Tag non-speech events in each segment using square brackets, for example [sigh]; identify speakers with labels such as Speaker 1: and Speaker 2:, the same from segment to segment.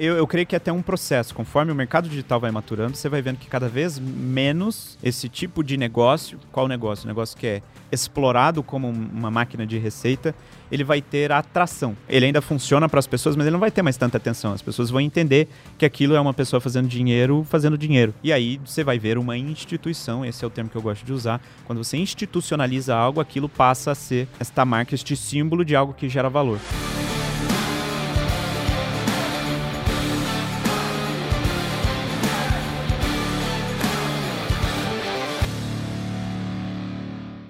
Speaker 1: eu, eu creio que é até um processo. Conforme o mercado digital vai maturando, você vai vendo que cada vez menos esse tipo de negócio, qual negócio? O negócio que é explorado como uma máquina de receita, ele vai ter atração. Ele ainda funciona para as pessoas, mas ele não vai ter mais tanta atenção. As pessoas vão entender que aquilo é uma pessoa fazendo dinheiro, fazendo dinheiro. E aí você vai ver uma instituição, esse é o termo que eu gosto de usar. Quando você institucionaliza algo, aquilo passa a ser esta marca, este símbolo de algo que gera valor.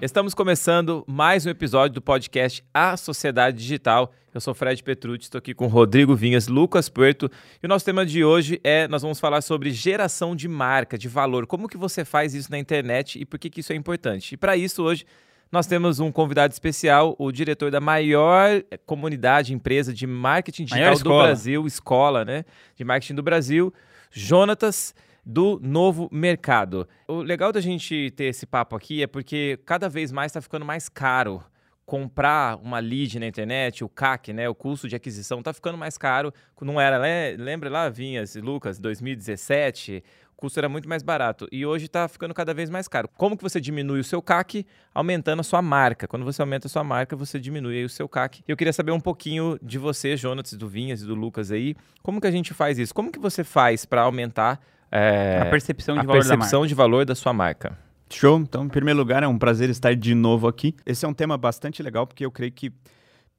Speaker 2: Estamos começando mais um episódio do podcast A Sociedade Digital. Eu sou Fred Petrucci, estou aqui com Rodrigo Vinhas, Lucas Puerto, e o nosso tema de hoje é, nós vamos falar sobre geração de marca, de valor, como que você faz isso na internet e por que, que isso é importante. E para isso hoje nós temos um convidado especial, o diretor da maior comunidade, empresa de marketing digital do Brasil, escola, né, de marketing do Brasil, Jonatas do novo mercado. O legal da gente ter esse papo aqui é porque cada vez mais está ficando mais caro comprar uma lead na internet, o CAC, né, o custo de aquisição, está ficando mais caro. Não era, né? lembra lá, Vinhas, Lucas, 2017, o custo era muito mais barato e hoje está ficando cada vez mais caro. Como que você diminui o seu CAC? Aumentando a sua marca. Quando você aumenta a sua marca, você diminui o seu CAC. Eu queria saber um pouquinho de você, Jonas, do Vinhas e do Lucas aí. Como que a gente faz isso? Como que você faz para aumentar
Speaker 3: é, a percepção, de,
Speaker 2: a
Speaker 3: valor
Speaker 2: percepção de valor da sua marca.
Speaker 1: Show. Então, em primeiro lugar, é um prazer estar de novo aqui. Esse é um tema bastante legal, porque eu creio que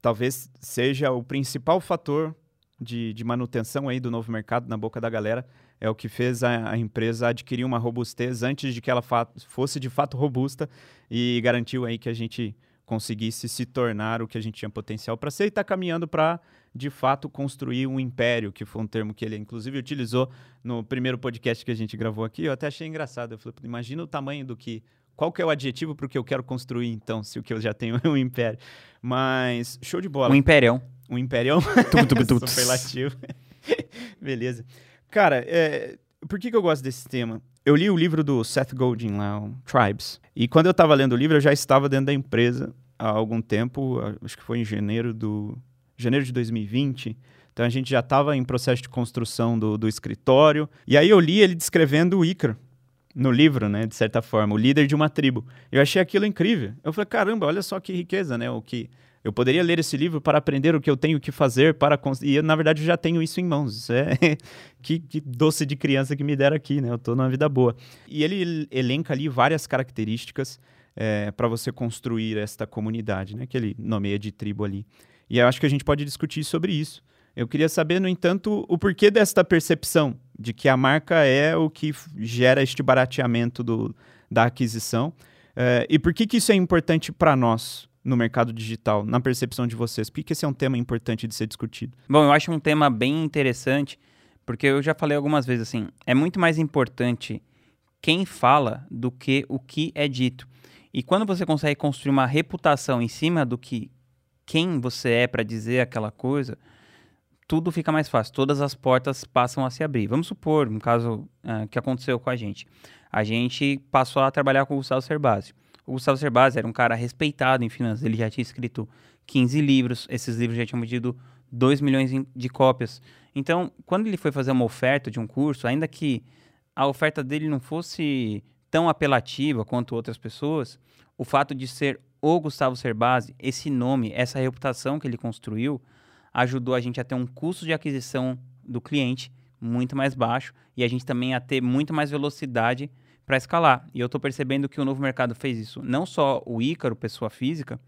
Speaker 1: talvez seja o principal fator de, de manutenção aí do novo mercado na boca da galera. É o que fez a, a empresa adquirir uma robustez antes de que ela fosse de fato robusta e garantiu aí que a gente conseguisse se tornar o que a gente tinha potencial para ser e está caminhando para de fato construir um império, que foi um termo que ele inclusive utilizou no primeiro podcast que a gente gravou aqui. Eu até achei engraçado. Eu falei, imagina o tamanho do que. Qual que é o adjetivo para o que eu quero construir, então, se o que eu já tenho é um império? Mas, show de bola.
Speaker 3: Um imperião.
Speaker 1: Um imperião? [laughs] [laughs] Superlativo. [laughs] Beleza. Cara, é, por que, que eu gosto desse tema? Eu li o livro do Seth Godin lá, o Tribes. E quando eu estava lendo o livro, eu já estava dentro da empresa há algum tempo, acho que foi em janeiro do janeiro de 2020. Então a gente já estava em processo de construção do, do escritório. E aí eu li ele descrevendo o Ícaro no livro, né, de certa forma, o líder de uma tribo. Eu achei aquilo incrível. Eu falei, caramba, olha só que riqueza, né? O que eu poderia ler esse livro para aprender o que eu tenho que fazer para e na verdade eu já tenho isso em mãos. Isso é [laughs] que, que, doce de criança que me deram aqui, né? Eu estou numa vida boa. E ele elenca ali várias características é, para você construir esta comunidade, né? Que ele nomeia de tribo ali. E eu acho que a gente pode discutir sobre isso. Eu queria saber, no entanto, o porquê desta percepção de que a marca é o que gera este barateamento do, da aquisição uh, e por que, que isso é importante para nós no mercado digital, na percepção de vocês? Por que, que esse é um tema importante de ser discutido?
Speaker 3: Bom, eu acho um tema bem interessante, porque eu já falei algumas vezes assim, é muito mais importante quem fala do que o que é dito. E quando você consegue construir uma reputação em cima do que quem você é para dizer aquela coisa, tudo fica mais fácil. Todas as portas passam a se abrir. Vamos supor, um caso uh, que aconteceu com a gente. A gente passou a trabalhar com o Gustavo Cerbasi. O Gustavo Cerbasi era um cara respeitado em finanças. Ele já tinha escrito 15 livros. Esses livros já tinham vendido 2 milhões de cópias. Então, quando ele foi fazer uma oferta de um curso, ainda que a oferta dele não fosse tão apelativa quanto outras pessoas, o fato de ser o Gustavo Cerbasi, esse nome, essa reputação que ele construiu, ajudou a gente a ter um custo de aquisição do cliente muito mais baixo e a gente também a ter muito mais velocidade para escalar. E eu estou percebendo que o novo mercado fez isso. Não só o Ícaro, pessoa física,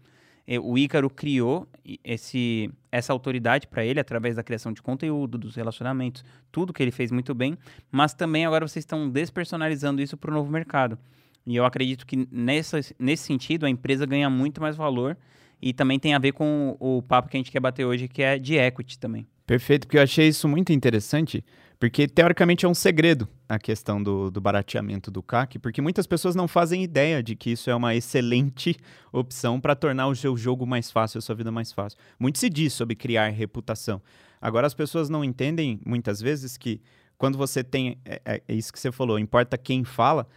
Speaker 3: o Ícaro criou esse, essa autoridade para ele através da criação de conteúdo, dos relacionamentos, tudo que ele fez muito bem, mas também agora vocês estão despersonalizando isso para o novo mercado. E eu acredito que nessa, nesse sentido a empresa ganha muito mais valor e também tem a ver com o, o papo que a gente quer bater hoje, que é de equity também.
Speaker 1: Perfeito, porque eu achei isso muito interessante, porque teoricamente é um segredo a questão do, do barateamento do CAC, porque muitas pessoas não fazem ideia de que isso é uma excelente opção para tornar o seu jogo mais fácil, a sua vida mais fácil. Muito se diz sobre criar reputação. Agora, as pessoas não entendem muitas vezes que quando você tem. É, é, é isso que você falou, importa quem fala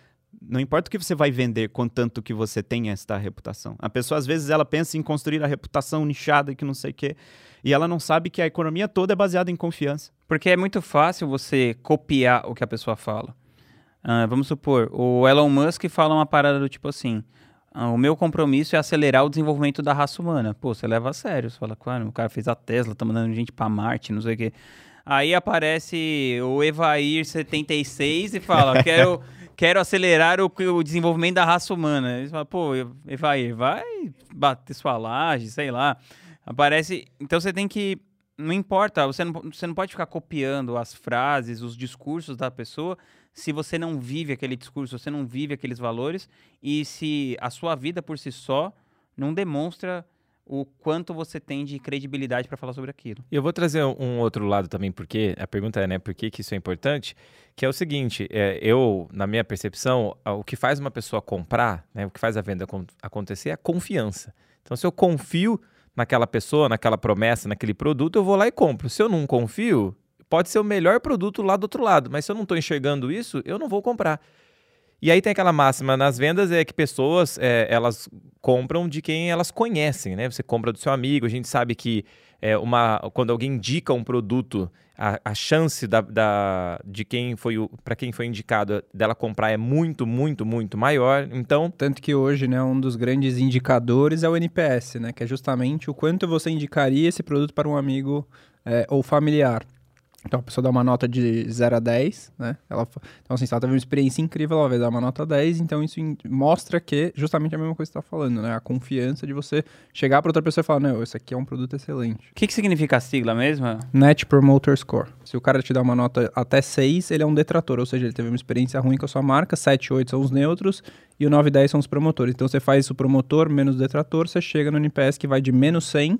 Speaker 1: Não importa o que você vai vender, contanto que você tenha esta reputação. A pessoa, às vezes, ela pensa em construir a reputação nichada que não sei o quê, e ela não sabe que a economia toda é baseada em confiança.
Speaker 3: Porque é muito fácil você copiar o que a pessoa fala. Uh, vamos supor, o Elon Musk fala uma parada do tipo assim: ah, o meu compromisso é acelerar o desenvolvimento da raça humana. Pô, você leva a sério. Você fala, claro, o cara fez a Tesla, tá mandando gente para Marte, não sei o quê. Aí aparece o Evair 76 e fala, quero, quero acelerar o, o, desenvolvimento da raça humana. Ele fala, pô, Evair, vai bater sua laje, sei lá. Aparece. Então você tem que. Não importa, você não, você não pode ficar copiando as frases, os discursos da pessoa se você não vive aquele discurso, você não vive aqueles valores e se a sua vida por si só não demonstra o quanto você tem de credibilidade para falar sobre aquilo.
Speaker 2: Eu vou trazer um outro lado também, porque a pergunta é, né, por que, que isso é importante? Que é o seguinte, é, eu, na minha percepção, o que faz uma pessoa comprar, né, o que faz a venda acontecer é a confiança. Então, se eu confio naquela pessoa, naquela promessa, naquele produto, eu vou lá e compro. Se eu não confio, pode ser o melhor produto lá do outro lado, mas se eu não estou enxergando isso, eu não vou comprar. E aí tem aquela máxima nas vendas é que pessoas é, elas compram de quem elas conhecem, né? Você compra do seu amigo, a gente sabe que é uma quando alguém indica um produto, a, a chance da, da, de quem foi para quem foi indicado dela comprar é muito, muito, muito maior. Então
Speaker 4: tanto que hoje, né, um dos grandes indicadores é o NPS, né? Que é justamente o quanto você indicaria esse produto para um amigo é, ou familiar. Então a pessoa dá uma nota de 0 a 10, né? Ela, então, assim, se ela teve uma experiência incrível, ela vai dar uma nota 10, então isso mostra que justamente a mesma coisa que você está falando, né? A confiança de você chegar para outra pessoa e falar, não, esse aqui é um produto excelente.
Speaker 3: O que, que significa a sigla mesmo?
Speaker 4: Net Promoter Score. Se o cara te dá uma nota até 6, ele é um detrator, ou seja, ele teve uma experiência ruim com a sua marca, 7 e 8 são os neutros e o 9 e 10 são os promotores. Então você faz o promotor menos o detrator, você chega no NPS que vai de menos 100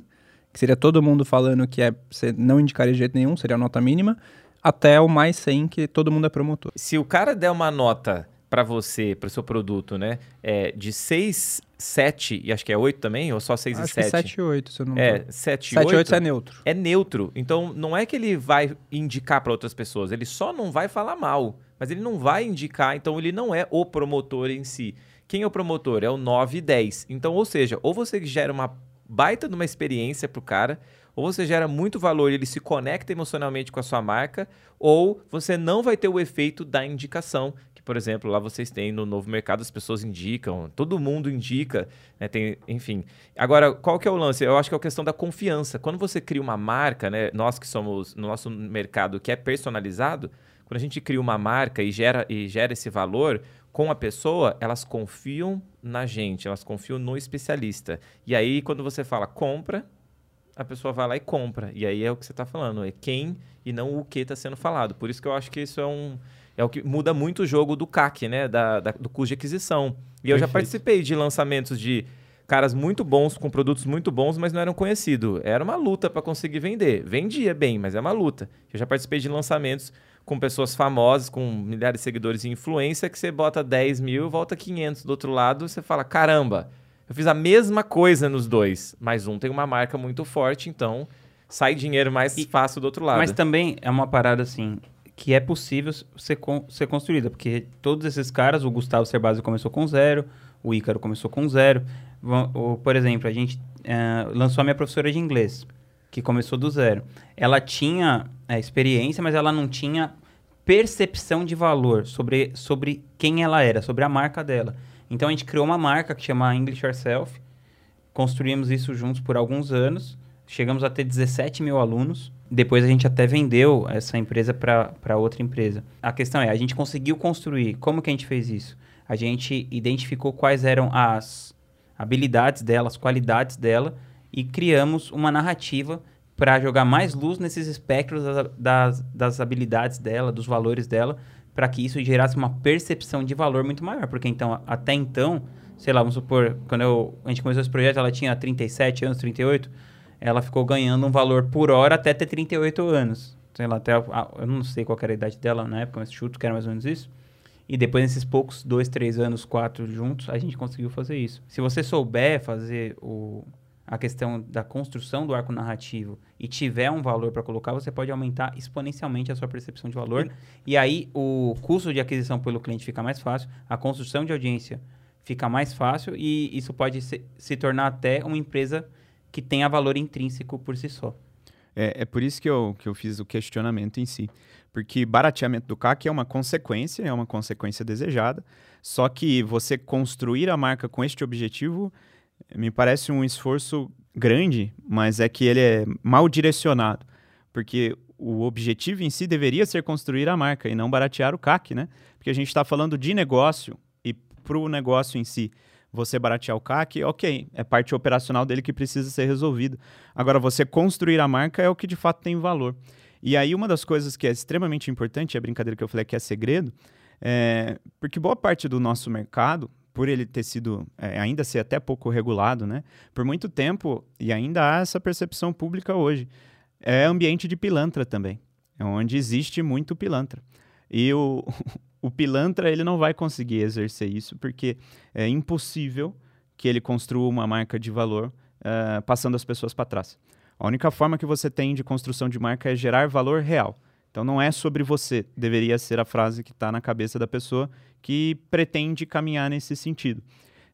Speaker 4: que seria todo mundo falando que é, você não indicaria de jeito nenhum, seria a nota mínima, até o mais 100, que todo mundo é promotor.
Speaker 2: Se o cara der uma nota para você, para o seu produto, né, é de 6, 7 e acho que é 8 também, ou só 6
Speaker 4: acho
Speaker 2: e 7?
Speaker 4: Que 7 e 8, se eu não
Speaker 2: É, 7
Speaker 4: e 8. 7 e 8 é neutro.
Speaker 2: É neutro. Então não é que ele vai indicar para outras pessoas, ele só não vai falar mal, mas ele não vai indicar, então ele não é o promotor em si. Quem é o promotor? É o 9 e 10. Então, ou seja, ou você gera uma baita de uma experiência para o cara, ou você gera muito valor e ele se conecta emocionalmente com a sua marca, ou você não vai ter o efeito da indicação, que, por exemplo, lá vocês têm no novo mercado, as pessoas indicam, todo mundo indica, né, tem, enfim. Agora, qual que é o lance? Eu acho que é a questão da confiança. Quando você cria uma marca, né, nós que somos no nosso mercado que é personalizado, quando a gente cria uma marca e gera, e gera esse valor, com a pessoa, elas confiam na gente, elas confiam no especialista. E aí, quando você fala compra, a pessoa vai lá e compra. E aí é o que você está falando, é quem e não o que está sendo falado. Por isso que eu acho que isso é um. É o que muda muito o jogo do CAC, né? Da, da do custo de aquisição. E Perfeito. eu já participei de lançamentos de caras muito bons, com produtos muito bons, mas não eram conhecidos. Era uma luta para conseguir vender. Vendia bem, mas é uma luta. Eu já participei de lançamentos com pessoas famosas, com milhares de seguidores e influência, que você bota 10 mil, volta 500 do outro lado, você fala, caramba, eu fiz a mesma coisa nos dois, mas um tem uma marca muito forte, então sai dinheiro mais e, fácil do outro lado.
Speaker 3: Mas também é uma parada assim, que é possível ser, con ser construída, porque todos esses caras, o Gustavo Cerbasi começou com zero, o Ícaro começou com zero. Por exemplo, a gente uh, lançou a minha professora de inglês que começou do zero. Ela tinha é, experiência, mas ela não tinha percepção de valor sobre, sobre quem ela era, sobre a marca dela. Então a gente criou uma marca que chama English Yourself, construímos isso juntos por alguns anos, chegamos a ter 17 mil alunos. Depois a gente até vendeu essa empresa para outra empresa. A questão é, a gente conseguiu construir. Como que a gente fez isso? A gente identificou quais eram as habilidades dela, as qualidades dela e criamos uma narrativa para jogar mais luz nesses espectros das, das, das habilidades dela, dos valores dela, para que isso gerasse uma percepção de valor muito maior. Porque então, até então, sei lá, vamos supor, quando eu, a gente começou esse projeto, ela tinha 37 anos, 38, ela ficou ganhando um valor por hora até ter 38 anos. Sei lá, até, eu não sei qual era a idade dela na época, mas chuto que era mais ou menos isso. E depois, nesses poucos dois, três anos, quatro juntos, a gente conseguiu fazer isso. Se você souber fazer o, a questão da construção do arco narrativo e tiver um valor para colocar, você pode aumentar exponencialmente a sua percepção de valor. E aí o custo de aquisição pelo cliente fica mais fácil, a construção de audiência fica mais fácil e isso pode se, se tornar até uma empresa que tenha valor intrínseco por si só.
Speaker 1: É, é por isso que eu, que eu fiz o questionamento em si. Porque barateamento do CAC é uma consequência, é uma consequência desejada. Só que você construir a marca com este objetivo me parece um esforço grande, mas é que ele é mal direcionado. Porque o objetivo em si deveria ser construir a marca e não baratear o CAC, né? Porque a gente está falando de negócio e para o negócio em si você baratear o CAC, ok, é parte operacional dele que precisa ser resolvida. Agora, você construir a marca é o que de fato tem valor. E aí, uma das coisas que é extremamente importante, é a brincadeira que eu falei que é segredo, é porque boa parte do nosso mercado, por ele ter sido, é, ainda ser até pouco regulado, né? Por muito tempo, e ainda há essa percepção pública hoje, é ambiente de pilantra também. É onde existe muito pilantra. E o, [laughs] o pilantra ele não vai conseguir exercer isso porque é impossível que ele construa uma marca de valor uh, passando as pessoas para trás. A única forma que você tem de construção de marca é gerar valor real. Então não é sobre você, deveria ser a frase que está na cabeça da pessoa que pretende caminhar nesse sentido.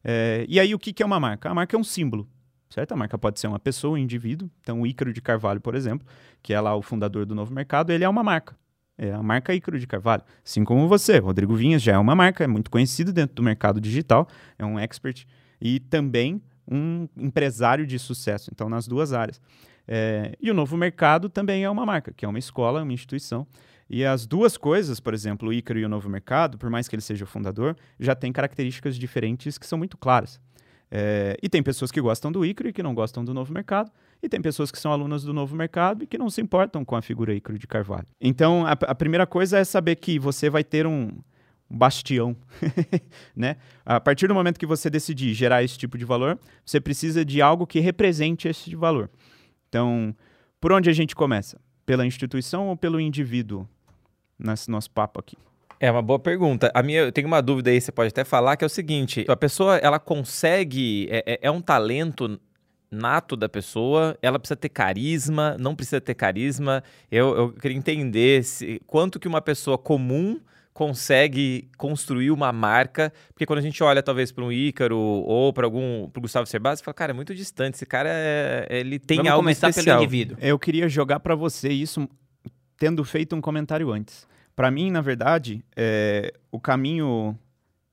Speaker 1: É, e aí o que, que é uma marca? A marca é um símbolo, certo? A marca pode ser uma pessoa, um indivíduo. Então o Ícaro de Carvalho, por exemplo, que é lá o fundador do novo mercado, ele é uma marca. É a marca Ícaro de Carvalho. Assim como você, Rodrigo Vinhas já é uma marca, é muito conhecido dentro do mercado digital, é um expert e também um empresário de sucesso. Então, nas duas áreas. É, e o novo mercado também é uma marca, que é uma escola, uma instituição. E as duas coisas, por exemplo, o Ícaro e o novo mercado, por mais que ele seja o fundador, já têm características diferentes que são muito claras. É, e tem pessoas que gostam do Ícaro e que não gostam do novo mercado, e tem pessoas que são alunas do novo mercado e que não se importam com a figura Ícaro de Carvalho. Então, a, a primeira coisa é saber que você vai ter um, bastião, [laughs] né? A partir do momento que você decidir gerar esse tipo de valor, você precisa de algo que represente esse valor. Então, por onde a gente começa? Pela instituição ou pelo indivíduo? Nesse nosso papo aqui.
Speaker 2: É uma boa pergunta. A minha, eu tenho uma dúvida aí, você pode até falar, que é o seguinte: a pessoa ela consegue. É, é, é um talento nato da pessoa, ela precisa ter carisma, não precisa ter carisma. Eu, eu queria entender se, quanto que uma pessoa comum consegue construir uma marca, porque quando a gente olha talvez para um Ícaro ou para algum pro Gustavo Cerbasi, fala, cara, é muito distante, esse cara é, ele tem
Speaker 3: Vamos
Speaker 2: algo
Speaker 3: começar
Speaker 2: especial.
Speaker 3: pelo indivíduo.
Speaker 1: Eu queria jogar para você isso tendo feito um comentário antes. Para mim, na verdade, é, o caminho,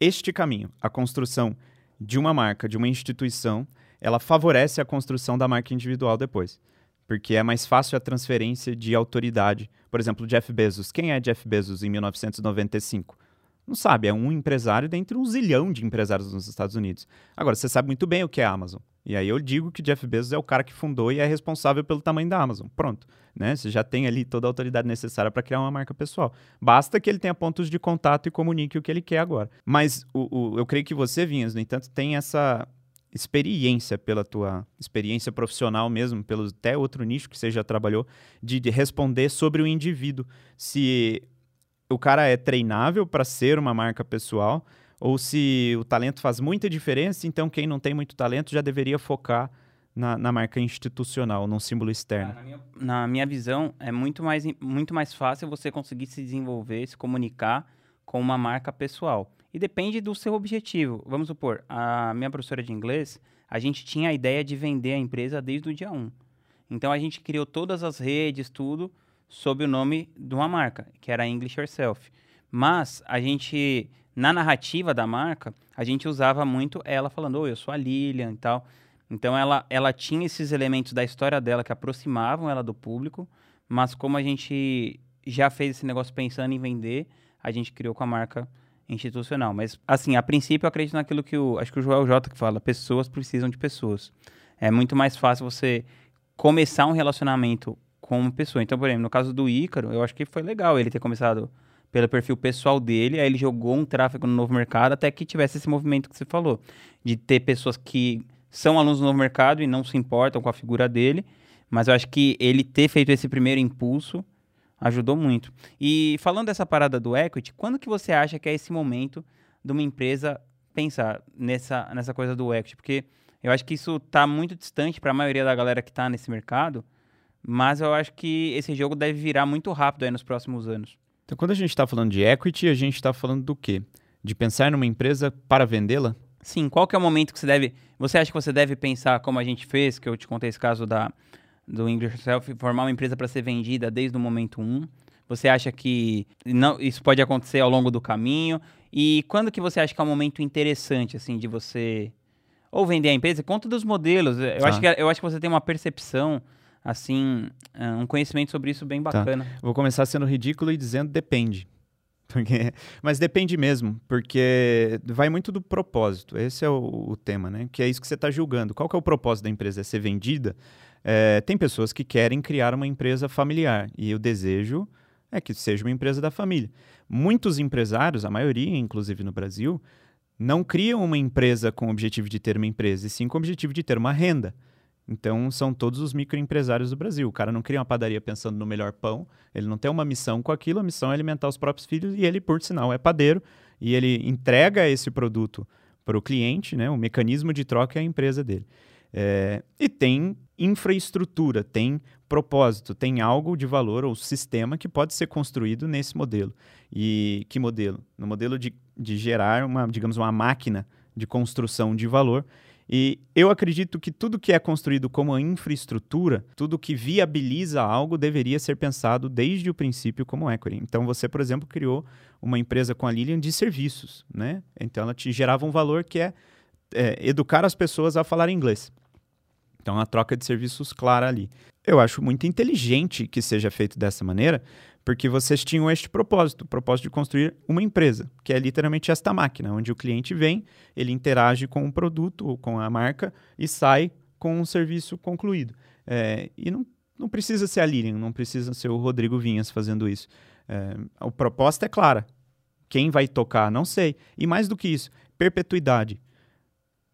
Speaker 1: este caminho, a construção de uma marca, de uma instituição, ela favorece a construção da marca individual depois porque é mais fácil a transferência de autoridade. Por exemplo, Jeff Bezos. Quem é Jeff Bezos em 1995? Não sabe, é um empresário dentre um zilhão de empresários nos Estados Unidos. Agora, você sabe muito bem o que é a Amazon. E aí eu digo que Jeff Bezos é o cara que fundou e é responsável pelo tamanho da Amazon. Pronto. Né? Você já tem ali toda a autoridade necessária para criar uma marca pessoal. Basta que ele tenha pontos de contato e comunique o que ele quer agora. Mas o, o eu creio que você, Vinhas, no entanto, tem essa, experiência, pela tua experiência profissional mesmo, pelo até outro nicho que você já trabalhou, de, de responder sobre o indivíduo. Se o cara é treinável para ser uma marca pessoal, ou se o talento faz muita diferença, então quem não tem muito talento já deveria focar na, na marca institucional, num símbolo externo.
Speaker 3: Na minha, na minha visão, é muito mais, muito mais fácil você conseguir se desenvolver, se comunicar com uma marca pessoal. E depende do seu objetivo. Vamos supor, a minha professora de inglês, a gente tinha a ideia de vender a empresa desde o dia 1. Então a gente criou todas as redes, tudo, sob o nome de uma marca, que era English Yourself. Mas a gente, na narrativa da marca, a gente usava muito ela falando, oi, eu sou a Lilian e tal. Então ela, ela tinha esses elementos da história dela que aproximavam ela do público, mas como a gente já fez esse negócio pensando em vender, a gente criou com a marca institucional. Mas, assim, a princípio eu acredito naquilo que o. Acho que o Joel J que fala: pessoas precisam de pessoas. É muito mais fácil você começar um relacionamento com uma pessoa. Então, por exemplo, no caso do Ícaro, eu acho que foi legal ele ter começado pelo perfil pessoal dele, aí ele jogou um tráfego no novo mercado até que tivesse esse movimento que você falou, de ter pessoas que são alunos do novo mercado e não se importam com a figura dele, mas eu acho que ele ter feito esse primeiro impulso Ajudou muito. E falando dessa parada do equity, quando que você acha que é esse momento de uma empresa pensar nessa, nessa coisa do equity? Porque Eu acho que isso está muito distante para a maioria da galera que está nesse mercado, mas eu acho que esse jogo deve virar muito rápido aí nos próximos anos.
Speaker 1: Então, quando a gente está falando de equity, a gente está falando do quê? De pensar numa empresa para vendê-la?
Speaker 3: Sim, qual que é o momento que você deve... Você acha que você deve pensar como a gente fez, que eu te contei esse caso da, do English Self, formar uma empresa para ser vendida desde o momento 1? Um? Você acha que não, isso pode acontecer ao longo do caminho? E quando que você acha que é um momento interessante, assim, de você ou vender a empresa? Conta dos modelos. Eu, ah. acho, que, eu acho que você tem uma percepção, assim, ah, um conhecimento sobre isso bem tá. bacana. Tá.
Speaker 1: Vou começar sendo ridículo e dizendo depende. [laughs] Porque, mas depende mesmo, porque vai muito do propósito. Esse é o, o tema, né? Que é isso que você está julgando. Qual que é o propósito da empresa? É ser vendida? É, tem pessoas que querem criar uma empresa familiar e o desejo é que seja uma empresa da família. Muitos empresários, a maioria, inclusive no Brasil, não criam uma empresa com o objetivo de ter uma empresa, e sim com o objetivo de ter uma renda. Então, são todos os microempresários do Brasil. O cara não cria uma padaria pensando no melhor pão, ele não tem uma missão com aquilo, a missão é alimentar os próprios filhos e ele, por sinal, é padeiro e ele entrega esse produto para o cliente, né? o mecanismo de troca é a empresa dele. É, e tem infraestrutura, tem propósito, tem algo de valor ou sistema que pode ser construído nesse modelo. E que modelo? No modelo de, de gerar uma, digamos, uma máquina de construção de valor. E eu acredito que tudo que é construído como infraestrutura, tudo que viabiliza algo, deveria ser pensado desde o princípio como equity. Então, você, por exemplo, criou uma empresa com a Lilian de serviços, né? Então, ela te gerava um valor que é, é educar as pessoas a falar inglês. Então, a troca de serviços clara ali. Eu acho muito inteligente que seja feito dessa maneira, porque vocês tinham este propósito, o propósito de construir uma empresa, que é literalmente esta máquina, onde o cliente vem, ele interage com o produto ou com a marca e sai com um serviço concluído. É, e não, não precisa ser a Lilian, não precisa ser o Rodrigo Vinhas fazendo isso. É, a proposta é clara. Quem vai tocar, não sei. E mais do que isso, perpetuidade.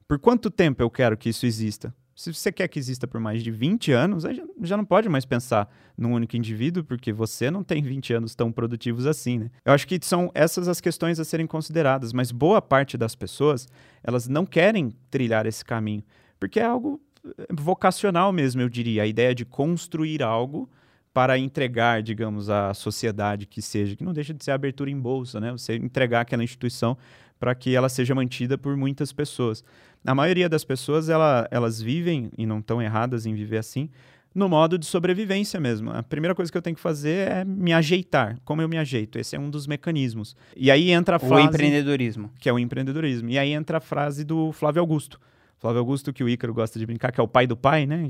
Speaker 1: Por quanto tempo eu quero que isso exista? Se você quer que exista por mais de 20 anos, aí já não pode mais pensar num único indivíduo, porque você não tem 20 anos tão produtivos assim, né? Eu acho que são essas as questões a serem consideradas, mas boa parte das pessoas, elas não querem trilhar esse caminho, porque é algo eh, vocacional mesmo, eu diria, a ideia de construir algo para entregar, digamos, à sociedade que seja, que não deixa de ser abertura em bolsa, né? Você entregar aquela instituição para que ela seja mantida por muitas pessoas. A maioria das pessoas, ela, elas vivem, e não estão erradas em viver assim, no modo de sobrevivência mesmo. A primeira coisa que eu tenho que fazer é me ajeitar. Como eu me ajeito? Esse é um dos mecanismos. E aí entra a frase...
Speaker 3: O empreendedorismo.
Speaker 1: Que é o empreendedorismo. E aí entra a frase do Flávio Augusto. Flávio Augusto, que o Ícaro gosta de brincar, que é o pai do pai, né?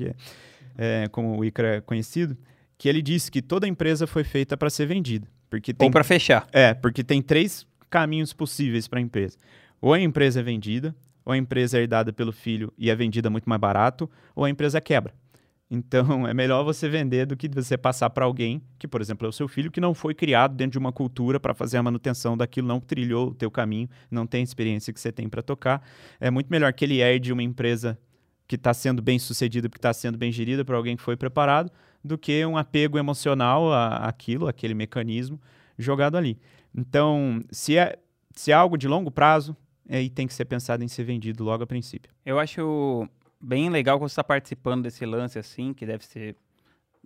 Speaker 1: É, é, como o Ícaro é conhecido. Que ele disse que toda empresa foi feita para ser vendida. Porque tem,
Speaker 3: Ou para fechar.
Speaker 1: É, porque tem três caminhos possíveis para a empresa. Ou a empresa é vendida, ou a empresa é herdada pelo filho e é vendida muito mais barato, ou a empresa quebra. [laughs] Então, é melhor você vender do que você passar para alguém, que, por exemplo, é o seu filho, que não foi criado dentro de uma cultura para fazer a manutenção daquilo, não trilhou o teu caminho, não tem a experiência que você tem para tocar. É muito melhor que ele herde uma empresa que está sendo bem sucedida, porque está sendo bem gerida por alguém que foi preparado, do que um apego emocional àquilo, aquele mecanismo jogado ali. Então, se é, se é algo de longo prazo, é, e tem que ser pensado em ser vendido logo a princípio.
Speaker 3: Eu acho bem legal você está participando desse lance assim, que deve ser,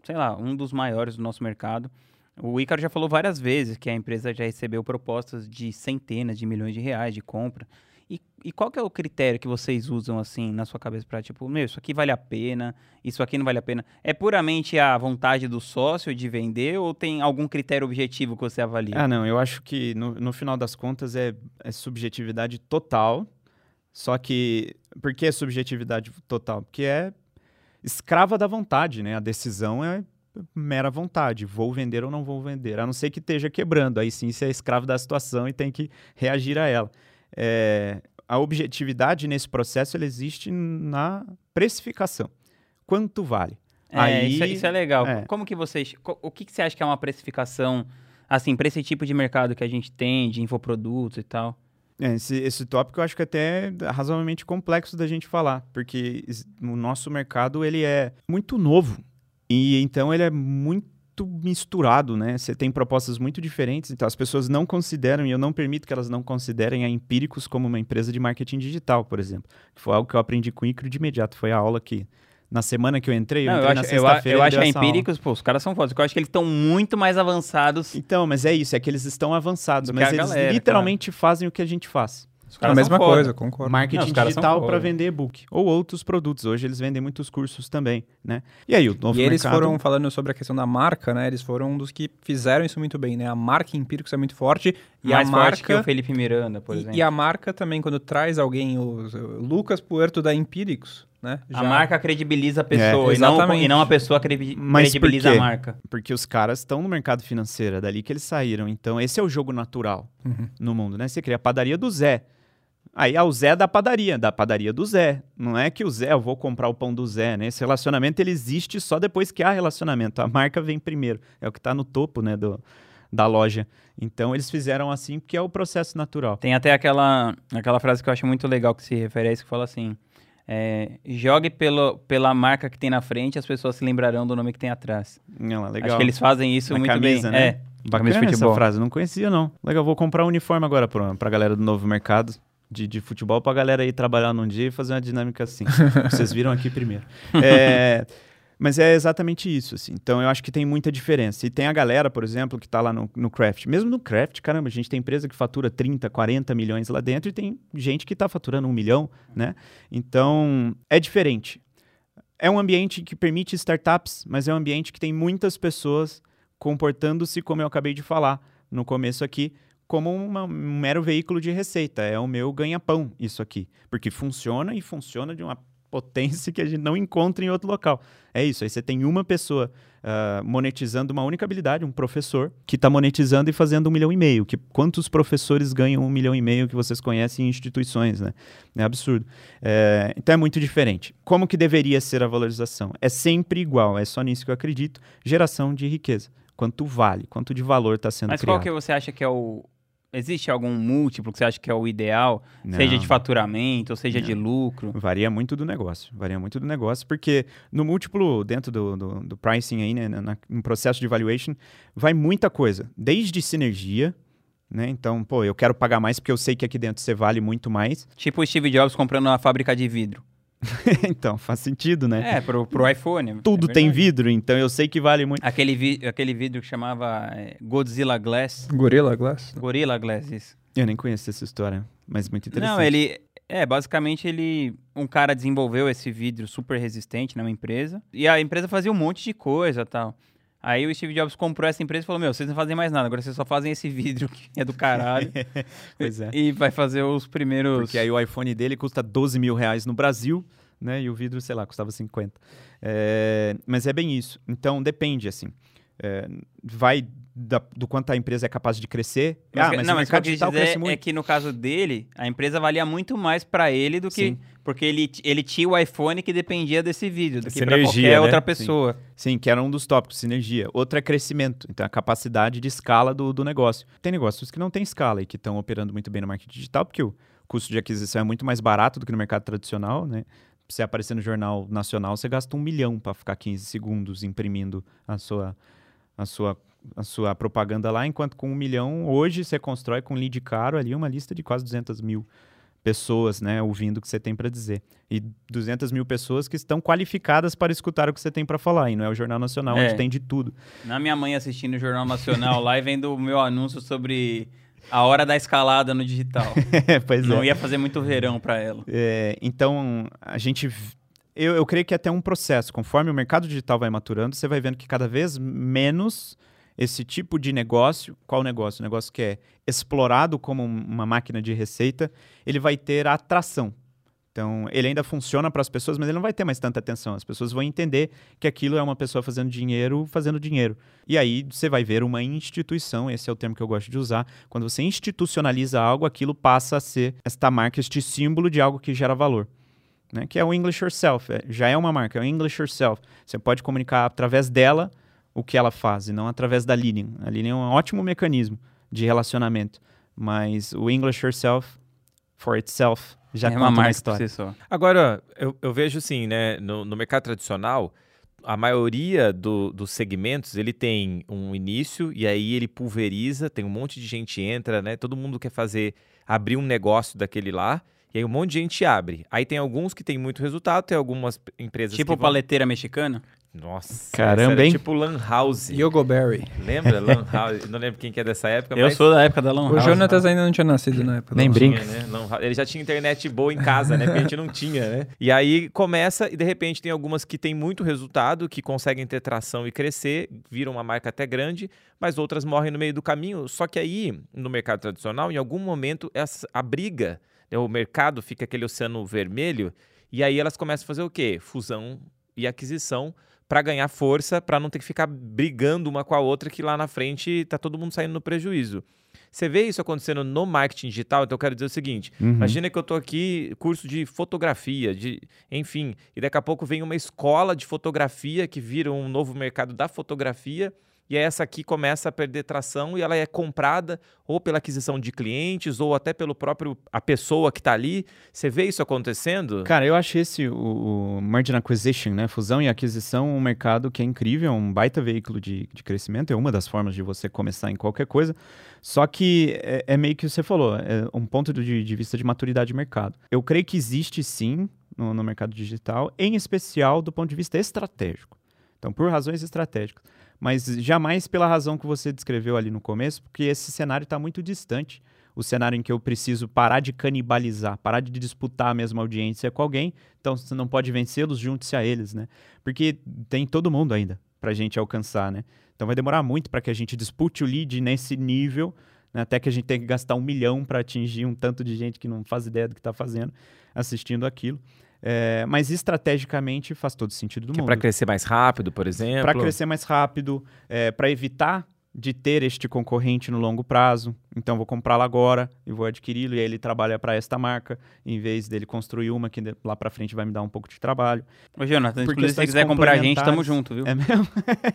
Speaker 3: sei lá, um dos maiores do nosso mercado. O Ícaro já falou várias vezes que a empresa já recebeu propostas de centenas de milhões de reais de compra. E, e, qual que é o critério que vocês usam, assim, na sua cabeça para, tipo, meu, isso aqui vale a pena, isso aqui não vale a pena? É puramente a vontade do sócio de vender ou tem algum critério objetivo que você avalia?
Speaker 1: Ah, não, eu acho que no, no final das contas é, é subjetividade total, só que... Por que é subjetividade total? Porque é escrava da vontade, né? A decisão é mera vontade, vou vender ou não vou vender, a não ser que esteja quebrando, aí sim você é escravo da situação e tem que reagir a ela é, a objetividade nesse processo ela existe na precificação. Quanto vale?
Speaker 3: É, Aí, isso, é, isso, é legal. É. Como que vocês. O que, que você acha que é uma precificação, assim, para esse tipo de mercado que a gente tem, de infoprodutos e tal?
Speaker 1: É, esse, esse tópico eu acho que até é razoavelmente complexo da gente falar, porque o nosso mercado ele é muito novo e então ele é muito muito misturado, né? Você tem propostas muito diferentes, então as pessoas não consideram, e eu não permito que elas não considerem a Empíricos como uma empresa de marketing digital, por exemplo. Foi algo que eu aprendi com o Icro de imediato. Foi a aula que, na semana que eu entrei, eu
Speaker 3: Não, eu
Speaker 1: entrei na
Speaker 3: acho, eu, a-
Speaker 1: sexta-feira.
Speaker 3: eu
Speaker 1: ele
Speaker 3: acho que a. Empíricos, pô, os caras são fodas. Eu acho que eles estão muito mais avançados.
Speaker 1: Então, mas é isso, é que eles estão avançados, mas eles
Speaker 3: galera,
Speaker 1: literalmente fazem o que a gente faz.
Speaker 3: Os
Speaker 4: É a
Speaker 3: caras
Speaker 4: mesma coisa, concordo.
Speaker 1: Marketing
Speaker 3: Não,
Speaker 1: digital para vender e-book ou outros produtos. Hoje eles vendem muitos cursos também, né? E aí o novo
Speaker 4: E eles
Speaker 1: mercado-
Speaker 4: foram falando sobre a questão da marca, né? Eles foram um dos que fizeram isso muito bem, né? A marca Empíricos é muito forte e
Speaker 3: mais
Speaker 4: a
Speaker 3: forte que
Speaker 4: marca
Speaker 3: o Felipe Miranda, por
Speaker 4: e-
Speaker 3: exemplo.
Speaker 4: e, a marca também quando traz alguém, o, o Lucas Puerto da Empíricos, né?
Speaker 3: A marca credibiliza a pessoa
Speaker 4: É,
Speaker 3: e, não,
Speaker 4: exatamente.
Speaker 3: e não a pessoa credi-
Speaker 1: Mas por
Speaker 3: credibiliza a marca.
Speaker 1: Porque os caras estão no mercado financeiro, é dali que eles saíram. Então, esse é o jogo natural
Speaker 4: Uhum.
Speaker 1: no mundo, né? Você cria a padaria do Zé. Aí é o Zé da padaria, da padaria do Zé. Não é que o Zé, eu vou comprar o pão do Zé, né? Esse relacionamento, ele existe só depois que há relacionamento. A marca vem primeiro. É o que está no topo, né, do, da loja. Então, eles fizeram assim porque é o processo natural.
Speaker 3: Tem até aquela, aquela frase que eu acho muito legal que se refere a isso, que fala assim... é, jogue pelo, pela marca que tem na frente, as pessoas se lembrarão do nome que tem atrás.
Speaker 1: Olha lá, legal.
Speaker 3: Acho que eles fazem isso
Speaker 1: Na
Speaker 3: muito
Speaker 1: camisa,
Speaker 3: bem.
Speaker 1: né?
Speaker 3: É,
Speaker 1: Bacana essa frase, não conhecia não. Legal, vou comprar um uniforme agora pra, pra galera do novo mercado de, de futebol, pra galera ir trabalhar num dia e fazer uma dinâmica assim. [laughs] Vocês viram aqui primeiro. É, mas é exatamente isso, assim. Então eu acho que tem muita diferença. E tem a galera, por exemplo, que tá lá no, no craft. Mesmo no craft, caramba, a gente tem empresa que fatura 30, 40 milhões lá dentro e tem gente que tá faturando um milhão, né? Então é diferente. É um ambiente que permite startups, mas é um ambiente que tem muitas pessoas comportando-se, como eu acabei de falar no começo aqui, como uma- um mero veículo de receita. É o meu ganha-pão, isso aqui. Porque funciona e funciona de uma potência que a gente não encontra em outro local. É isso. Aí você tem uma pessoa ah, monetizando uma única habilidade, um professor, que está monetizando e fazendo um milhão e meio. Que, quantos professores ganham um milhão e meio que vocês conhecem em instituições, né? É absurdo. É, então é muito diferente. Como que deveria ser a valorização? É sempre igual, é só nisso que eu acredito. Geração de riqueza. Quanto vale, quanto de valor está sendo
Speaker 3: Mas
Speaker 1: criado.
Speaker 3: qual que você acha que é o... Existe algum múltiplo que você acha que é o ideal?
Speaker 1: Não.
Speaker 3: Seja de faturamento, ou seja de lucro?
Speaker 1: Varia muito do negócio. Varia muito do negócio, porque no múltiplo, dentro do, do, do pricing aí, né, na- no processo de valuation, vai muita coisa. Desde sinergia, né? Então, pô, eu quero pagar mais porque eu sei que aqui dentro você vale muito mais.
Speaker 3: Tipo o Steve Jobs comprando uma fábrica de vidro. [laughs]
Speaker 1: então, faz sentido, né?
Speaker 3: É, pro, pro iPhone.
Speaker 1: Tudo
Speaker 3: é
Speaker 1: tem vidro, então eu sei que vale muito.
Speaker 3: Aquele, vi- aquele vidro que chamava é, Godzilla Glass.
Speaker 4: Gorilla Glass.
Speaker 3: Gorilla Glass, isso.
Speaker 1: Eu nem conheço essa história, mas muito interessante.
Speaker 3: Não, ele. É, basicamente ele. Um cara desenvolveu esse vidro super resistente numa empresa. E a empresa fazia um monte de coisa tal. Aí o Steve Jobs comprou essa empresa e falou: Meu, vocês não fazem mais nada, agora vocês só fazem esse vidro que é do caralho. [laughs]
Speaker 1: Pois é.
Speaker 3: E vai fazer os primeiros.
Speaker 1: Porque aí o iPhone dele custa 12 mil reais no Brasil, né? E o vidro, sei lá, custava 50. É, mas é bem isso. Então depende, assim. É, vai da- do quanto a empresa é capaz de crescer.
Speaker 3: Mas,
Speaker 1: ah, mas
Speaker 3: não,
Speaker 1: o
Speaker 3: mas o que eu
Speaker 1: mercado
Speaker 3: quis
Speaker 1: digital
Speaker 3: dizer
Speaker 1: cresce
Speaker 3: é
Speaker 1: muito.
Speaker 3: que no caso dele, a empresa valia muito mais pra ele do que.
Speaker 1: Sim.
Speaker 3: Porque ele, ele tinha o iPhone que dependia desse vídeo, do que pra qualquer
Speaker 2: né?
Speaker 3: outra
Speaker 2: Sim.
Speaker 3: pessoa.
Speaker 1: Sim, que era um dos tópicos, sinergia. Outro é crescimento, então a capacidade de escala do, do negócio. Tem negócios que não têm escala e que estão operando muito bem no marketing digital, porque o custo de aquisição é muito mais barato do que no mercado tradicional, né? Você aparecer no jornal nacional, você gasta um milhão para ficar 15 segundos imprimindo a sua, a sua, a sua propaganda lá, enquanto com um milhão, hoje você constrói com lead caro ali uma lista de quase 200 mil pessoas, né, ouvindo o que você tem para dizer. E 200 mil pessoas que estão qualificadas para escutar o que você tem para falar. E não é o Jornal Nacional,
Speaker 3: É.
Speaker 1: onde tem de tudo.
Speaker 3: Na minha mãe assistindo o Jornal Nacional lá e vendo o meu anúncio sobre a hora da escalada no digital. [laughs]
Speaker 1: pois
Speaker 3: Não
Speaker 1: é.
Speaker 3: ia fazer muito verão pra ela.
Speaker 1: É, Então, a gente... Eu, eu creio que é até um processo. Conforme o mercado digital vai maturando, você vai vendo que cada vez menos esse tipo de negócio, qual negócio? O negócio que é explorado como um- uma máquina de receita, ele vai ter atração. Então, ele ainda funciona para as pessoas, mas ele não vai ter mais tanta atenção. As pessoas vão entender que aquilo é uma pessoa fazendo dinheiro, fazendo dinheiro. E aí você vai ver uma instituição, esse é o termo que eu gosto de usar. Quando você institucionaliza algo, aquilo passa a ser esta marca, este símbolo de algo que gera valor. Né? Que é o English Yourself. é- já é uma marca, é o English Yourself. Você pode comunicar através dela o que ela faz, e não através da Lilian. A Lilian é um ótimo mecanismo de relacionamento. Mas o English Yourself, for itself, já
Speaker 3: é
Speaker 1: conta
Speaker 3: uma marca
Speaker 1: história.
Speaker 3: si.
Speaker 2: Agora, eu, eu vejo assim, né, no, no mercado tradicional, a maioria do, dos segmentos ele tem um início e aí ele pulveriza, tem um monte de gente entra, né? Todo mundo quer fazer abrir um negócio daquele lá. E aí um monte de gente abre. Aí tem alguns que tem muito resultado, tem algumas empresas
Speaker 3: Tipo
Speaker 2: que vão...
Speaker 3: paleteira mexicana?
Speaker 2: Nossa,
Speaker 1: Caramba, hein?
Speaker 2: tipo Lan House.
Speaker 4: Yogoberry.
Speaker 2: Lembra Lan [laughs] House? Não lembro quem que é dessa época,
Speaker 3: Eu
Speaker 2: mas
Speaker 3: sou da época da Lan
Speaker 4: O
Speaker 3: House.
Speaker 4: Jonatas ainda não tinha nascido na época.
Speaker 1: Nem
Speaker 4: da-
Speaker 1: brinca.
Speaker 2: tinha, né? Ele já tinha internet boa em casa, né? Porque a gente não tinha, né? E aí começa e de repente tem algumas que tem muito resultado, que conseguem ter tração e crescer, viram uma marca até grande, mas outras morrem no meio do caminho. Só que aí, no mercado tradicional, em algum momento, essa, a briga, né? O mercado fica aquele oceano vermelho, e aí elas começam a fazer o quê? Fusão e aquisição para ganhar força, para não ter que ficar brigando uma com a outra, que lá na frente tá todo mundo saindo no prejuízo. Você vê isso acontecendo no marketing digital, então eu quero dizer o seguinte:
Speaker 1: Uhum.
Speaker 2: imagina que eu tô aqui, curso de fotografia, de, enfim, e daqui a pouco vem uma escola de fotografia que vira um novo mercado da fotografia. E essa aqui começa a perder tração e ela é comprada ou pela aquisição de clientes ou até pelo próprio a pessoa que está ali. Você vê isso acontecendo?
Speaker 1: Cara, eu achei esse, o, o Merge and Acquisition, né? Fusão e aquisição, um mercado que é incrível, um baita veículo de, de crescimento, é uma das formas de você começar em qualquer coisa. Só que é, é meio que você falou, é um ponto de, de vista de maturidade de mercado. Eu creio que existe sim no, no mercado digital, em especial do ponto de vista estratégico. Então, por razões estratégicas. Mas jamais pela razão que você descreveu ali no começo, porque esse cenário está muito distante. O cenário em que eu preciso parar de canibalizar, parar de disputar a mesma audiência com alguém. Então, se você não pode vencê-los, junte-se a eles, né? Porque tem todo mundo ainda para a gente alcançar, né? Então, vai demorar muito para que a gente dispute o lead nesse nível, né? até que a gente tenha que gastar um milhão para atingir um tanto de gente que não faz ideia do que está fazendo, assistindo aquilo. É, mas estrategicamente faz todo sentido do
Speaker 2: Que é
Speaker 1: mundo.
Speaker 2: para crescer mais rápido, por exemplo.
Speaker 1: Para crescer mais rápido, para evitar de ter este concorrente no longo prazo. Então, vou comprá-lo agora e vou adquiri-lo, e aí ele trabalha para esta marca, em vez dele construir uma que lá para frente vai me dar um pouco de trabalho.
Speaker 3: Ô, Jonathan,
Speaker 1: Por
Speaker 3: inclusive, se quiser comprar a gente, tamo
Speaker 1: complementares.
Speaker 3: junto, viu?
Speaker 1: É mesmo?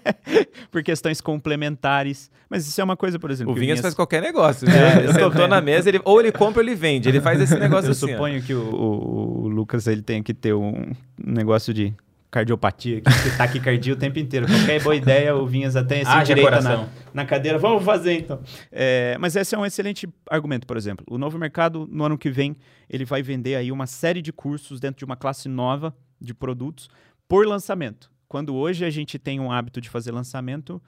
Speaker 1: [laughs] Por questões complementares. Mas isso é uma coisa, por exemplo.
Speaker 2: O Vinhas
Speaker 1: Vinhas-
Speaker 2: faz qualquer negócio.
Speaker 1: É,
Speaker 2: né? [laughs] eu tô, tô na mesa, ele, ou ele compra ou ele vende. Ele faz esse [laughs] negócio
Speaker 1: Eu
Speaker 2: assim. ó.
Speaker 1: suponho que o, o- o Lucas ele tem que ter um negócio de cardiopatia, que taquicardia o tempo inteiro. Qualquer boa ideia, o Vinhas até se
Speaker 3: Haja
Speaker 1: direita na, na cadeira. Vamos fazer então. É, mas esse é um excelente argumento, por exemplo. O novo mercado, no ano que vem, ele vai vender aí uma série de cursos dentro de uma classe nova de produtos por lançamento. Quando hoje a gente tem um hábito de fazer lançamento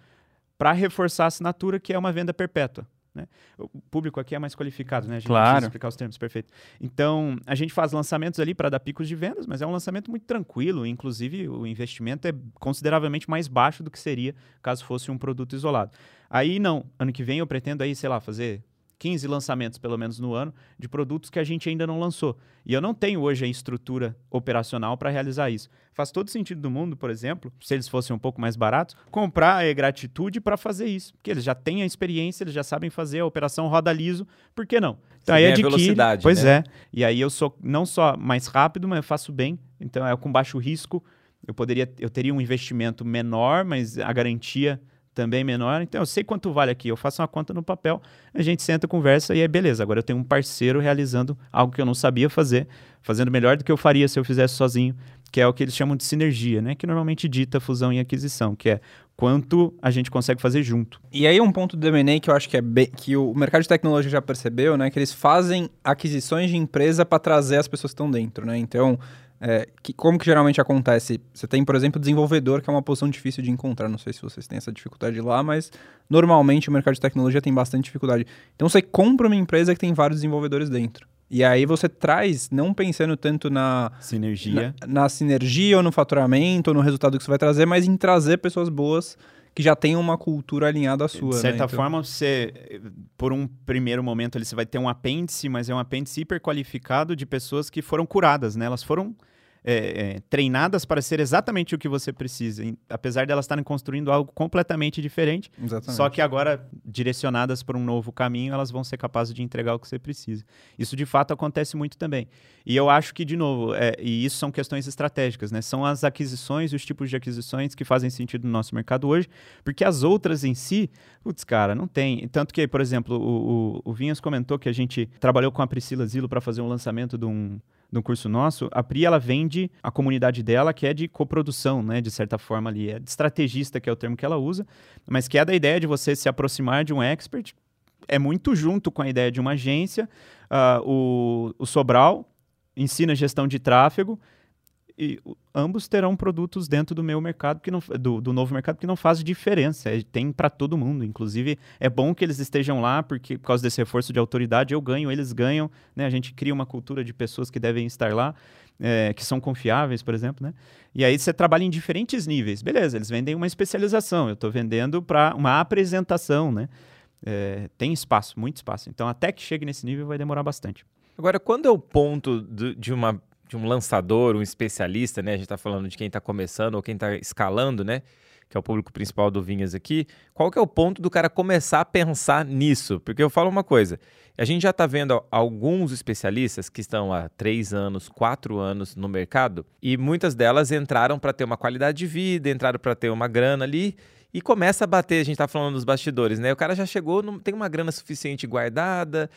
Speaker 1: para reforçar a assinatura, que é uma venda perpétua. Né? O público aqui é mais qualificado, né? A gente
Speaker 3: Claro.
Speaker 1: explicar os termos, perfeito. Então, a gente faz lançamentos ali para dar picos de vendas, mas é um lançamento muito tranquilo. Inclusive, o investimento é consideravelmente mais baixo do que seria caso fosse um produto isolado. Aí, não. Ano que vem eu pretendo aí, sei lá, fazer 15 lançamentos, pelo menos no ano, de produtos que a gente ainda não lançou. E eu não tenho hoje a estrutura operacional para realizar isso. Faz todo sentido do mundo, por exemplo, se eles fossem um pouco mais baratos, comprar a gratitude para fazer isso. Porque eles já têm a experiência, eles já sabem fazer a operação roda liso, por que não? Então
Speaker 2: Você
Speaker 1: aí adquire.
Speaker 2: velocidade,
Speaker 1: pois
Speaker 2: né?
Speaker 1: é. E aí eu sou não só mais rápido, mas eu faço bem. Então é com baixo risco. Eu poderia, eu teria um investimento menor, mas a garantia também menor. Então eu sei quanto vale aqui. Eu faço uma conta no papel, a gente senta, conversa e é beleza. Agora eu tenho um parceiro realizando algo que eu não sabia fazer, fazendo melhor do que eu faria se eu fizesse sozinho, que é o que eles chamam de sinergia, né? Que normalmente dita fusão e aquisição, que é quanto a gente consegue fazer junto.
Speaker 4: E aí um ponto do M&A que eu acho que é bem, que o mercado de tecnologia já percebeu, né, que eles fazem aquisições de empresa para trazer as pessoas que estão dentro, né? Então, é, que, como que geralmente acontece? Você tem, por exemplo, desenvolvedor, que é uma posição difícil de encontrar. Não sei se vocês têm essa dificuldade lá, mas normalmente o mercado de tecnologia tem bastante dificuldade. Então você compra uma empresa que tem vários desenvolvedores dentro. E aí você traz, não pensando tanto na,
Speaker 1: Sinergia.
Speaker 4: na, na sinergia ou no faturamento ou no resultado que você vai trazer, mas em trazer pessoas boas que já tenham uma cultura alinhada à sua.
Speaker 1: De
Speaker 4: né?
Speaker 1: certa
Speaker 4: Então-
Speaker 1: forma, você, por um primeiro momento, ali, você vai ter um apêndice, mas é um apêndice hiper qualificado de pessoas que foram curadas, né? Elas foram é, é, treinadas para ser exatamente o que você precisa, em- apesar de elas estarem construindo algo completamente diferente,
Speaker 4: Exatamente.
Speaker 1: só que agora, direcionadas para um novo caminho, elas vão ser capazes de entregar o que você precisa. Isso, de fato, acontece muito também. E eu acho que, de novo, é, e isso são questões estratégicas, né? São as aquisições e os tipos de aquisições que fazem sentido no nosso mercado hoje, porque as outras em si, putz, cara, não tem. Tanto que, por exemplo, o, o, o Vinhas comentou que a gente trabalhou com a Priscila Zilo para fazer um lançamento de um, no curso nosso, a Pri ela vende a comunidade dela, que é de coprodução, né, de certa forma ali, é de estrategista, que é o termo que ela usa, mas que é da ideia de você se aproximar de um expert, é muito junto com a ideia de uma agência. Uh, o, o Sobral ensina gestão de tráfego e ambos terão produtos dentro do meu mercado que não do, do novo mercado que não faz diferença é, tem para todo mundo. Inclusive é bom que eles estejam lá porque por causa desse reforço de autoridade eu ganho eles ganham né? A gente cria uma cultura de pessoas que devem estar lá é, que são confiáveis por exemplo né? E aí você trabalha em diferentes níveis. Beleza eles vendem uma especialização eu estou vendendo para uma apresentação né? É, tem espaço muito espaço. Então até que chegue nesse nível vai demorar bastante.
Speaker 2: Agora, quando é o ponto de, de uma de um lançador, um especialista, né? A gente está falando de quem está começando ou quem está escalando, né? Que é o público principal do Vinhas aqui. Qual que é o ponto do cara começar a pensar nisso? Porque eu falo uma coisa: a gente já está vendo alguns especialistas que estão há três anos, quatro anos no mercado e muitas delas entraram para ter uma qualidade de vida, entraram para ter uma grana ali e começa a bater. A gente está falando dos bastidores, né? O cara já chegou, não tem uma grana suficiente guardada,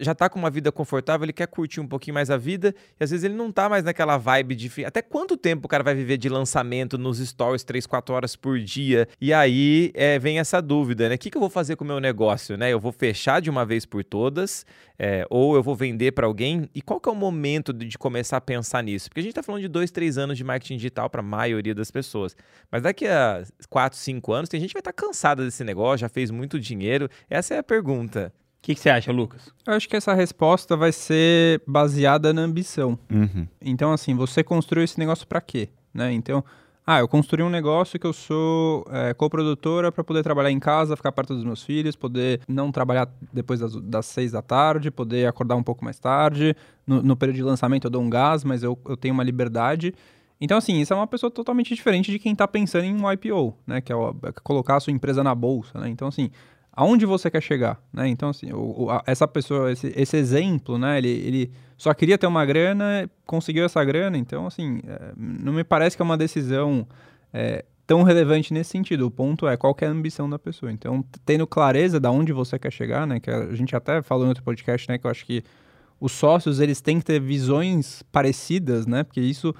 Speaker 2: já tá com uma vida confortável, ele quer curtir um pouquinho mais a vida, e às vezes ele não tá mais naquela vibe de. Até quanto tempo o cara vai viver de lançamento nos stories 3, 4 horas por dia? E aí é, vem essa dúvida, né? O que, que eu vou fazer com o meu negócio, né? Eu vou fechar de uma vez por todas, é, ou eu vou vender para alguém? E qual que é o momento de, de, começar a pensar nisso? Porque a gente tá falando de dois, três anos de marketing digital para a maioria das pessoas. Mas daqui a 4, 5 anos, tem gente que vai estar tá cansada desse negócio, já fez muito dinheiro. Essa é a pergunta
Speaker 3: que, que você acha, Lucas?
Speaker 4: Eu acho que essa resposta vai ser baseada na ambição.
Speaker 1: Uhum.
Speaker 4: Então, assim, você construiu esse negócio para quê? Né? Então, ah, eu construí um negócio que eu sou é, coprodutora para poder trabalhar em casa, ficar perto dos meus filhos, poder não trabalhar depois das, das seis da tarde, poder acordar um pouco mais tarde. No, no período de lançamento eu dou um gás, mas eu, eu tenho uma liberdade. Então, assim, isso é uma pessoa totalmente diferente de quem está pensando em um IPO, né? Que é, é colocar a sua empresa na bolsa, né? Então, assim, aonde você quer chegar, né? Então, assim, o, o, a, essa pessoa, esse, esse, exemplo, né? Ele, ele só queria ter uma grana, conseguiu essa grana, então, assim, é, não me parece que é uma decisão é, tão relevante nesse sentido. O ponto é qual é a ambição da pessoa. Então, tendo clareza de onde você quer chegar, né? Que a gente até falou no outro podcast, né? Que eu acho que os sócios, eles têm que ter visões parecidas, né? Porque isso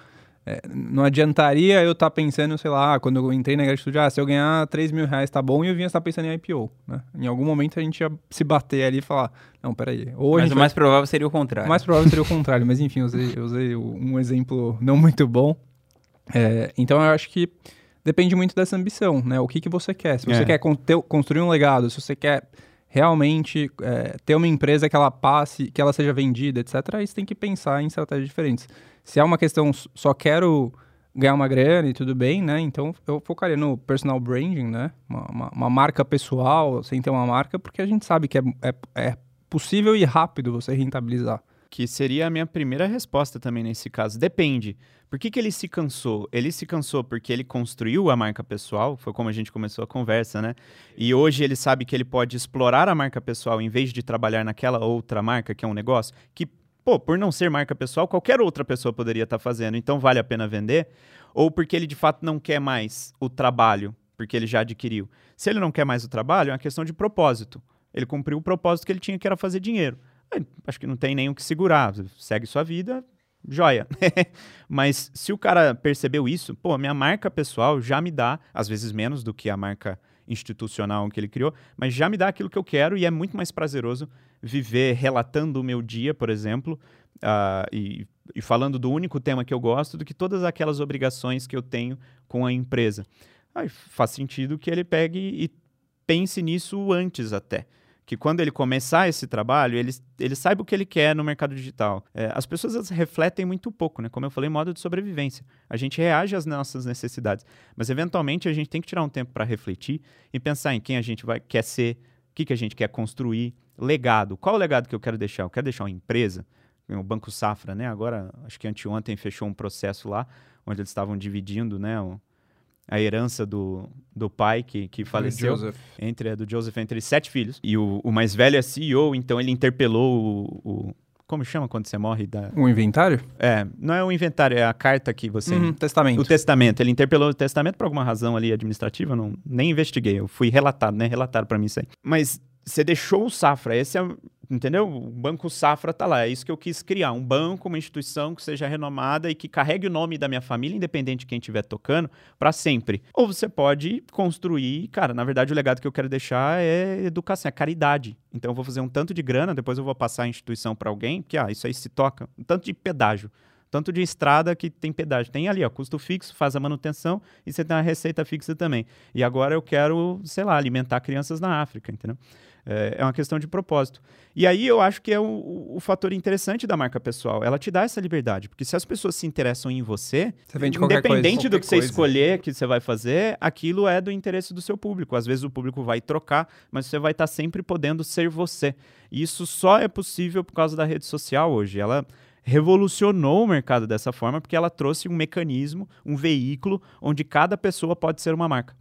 Speaker 4: é, não adiantaria eu estar tá pensando, sei lá, quando eu entrei na gratitude, ah, se eu ganhar 3 mil reais tá bom, e eu vinha estar pensando em IPO, né? Em algum momento a gente ia se bater ali e falar, não, peraí.
Speaker 3: Ou mas o mais vai... provável seria o contrário.
Speaker 4: O mais provável seria o contrário, mas enfim, eu usei, eu usei um exemplo não muito bom. É, então eu acho que depende muito dessa ambição, né? O que, que você quer. Se você é. quer construir um legado, se você quer realmente é, ter uma empresa que ela passe, que ela seja vendida, etc., aí você tem que pensar em estratégias diferentes. Se é uma questão só quero ganhar uma grana e tudo bem, né? Então eu focaria no personal branding, né? Uma, uma, uma marca pessoal, sem ter uma marca, porque a gente sabe que é, é, é possível e rápido você rentabilizar.
Speaker 1: Que seria a minha primeira resposta também nesse caso. Depende. Por que, que ele se cansou? Ele se cansou porque ele construiu a marca pessoal, foi como a gente começou a conversa, né? E hoje ele sabe que ele pode explorar a marca pessoal em vez de trabalhar naquela outra marca, que é um negócio, que pô, por não ser marca pessoal, qualquer outra pessoa poderia estar tá fazendo, então vale a pena vender, ou porque ele de fato não quer mais o trabalho, porque ele já adquiriu. Se ele não quer mais o trabalho, é uma questão de propósito. Ele cumpriu o propósito que ele tinha, que era fazer dinheiro. Acho que não tem nem o que segurar, segue sua vida, joia. [laughs] Mas se o cara percebeu isso, pô, minha marca pessoal já me dá, às vezes menos do que a marca institucional que ele criou, mas já me dá aquilo que eu quero e é muito mais prazeroso viver relatando o meu dia, por exemplo, uh, e, e, falando do único tema que eu gosto, do que todas aquelas obrigações que eu tenho com a empresa. Aí faz sentido que ele pegue e pense nisso antes até que quando ele começar esse trabalho, ele, ele saiba o que ele quer no mercado digital. É, as pessoas refletem muito pouco, né? Como eu falei, modo de sobrevivência. A gente reage às nossas necessidades, mas eventualmente a gente tem que tirar um tempo para refletir e pensar em quem a gente vai, quer ser, o que, que a gente quer construir, legado. Qual o legado que eu quero deixar? Eu quero deixar uma empresa, o Banco Safra, né? Agora, acho que anteontem fechou um processo lá, onde eles estavam dividindo, né? A herança do, do pai que, que faleceu.
Speaker 4: Joseph.
Speaker 1: Entre, é, do Joseph entre sete filhos. E o, o mais velho é CEO, então ele interpelou o, o como chama quando você morre? Da...
Speaker 4: Um inventário?
Speaker 1: É, não é o inventário, é a carta que você.
Speaker 4: Uhum, testamento.
Speaker 1: O testamento. Ele interpelou o testamento por alguma razão ali administrativa, não, nem investiguei. Eu fui relatado, né? Relataram para mim isso aí. Mas você deixou o Safra. Esse é, Entendeu? O Banco Safra tá lá. É isso que eu quis criar. Um banco, uma instituição que seja renomada e que carregue o nome da minha família, independente de quem estiver tocando, para sempre. Ou você pode construir, cara, na verdade o legado que eu quero deixar é educação, é caridade. Então eu vou fazer um tanto de grana, depois eu vou passar a instituição para alguém, que ah, isso aí se toca. Um tanto de pedágio. Tanto de estrada que tem pedágio. Tem ali, ó, custo fixo, faz a manutenção e você tem uma receita fixa também. E agora eu quero, sei lá, alimentar crianças na África, entendeu? É, é uma questão de propósito. E aí eu acho que é o, o, fator interessante da marca pessoal. Ela te dá essa liberdade. Porque se as pessoas se interessam em você,
Speaker 4: você vende
Speaker 1: independente
Speaker 4: coisa.
Speaker 1: do que você escolher, que você vai fazer, aquilo é do interesse do seu público. Às vezes o público vai trocar, mas você vai estar sempre podendo ser você. E isso só é possível por causa da rede social hoje. Ela revolucionou o mercado dessa forma porque ela trouxe um mecanismo, um veículo onde cada pessoa pode ser uma marca.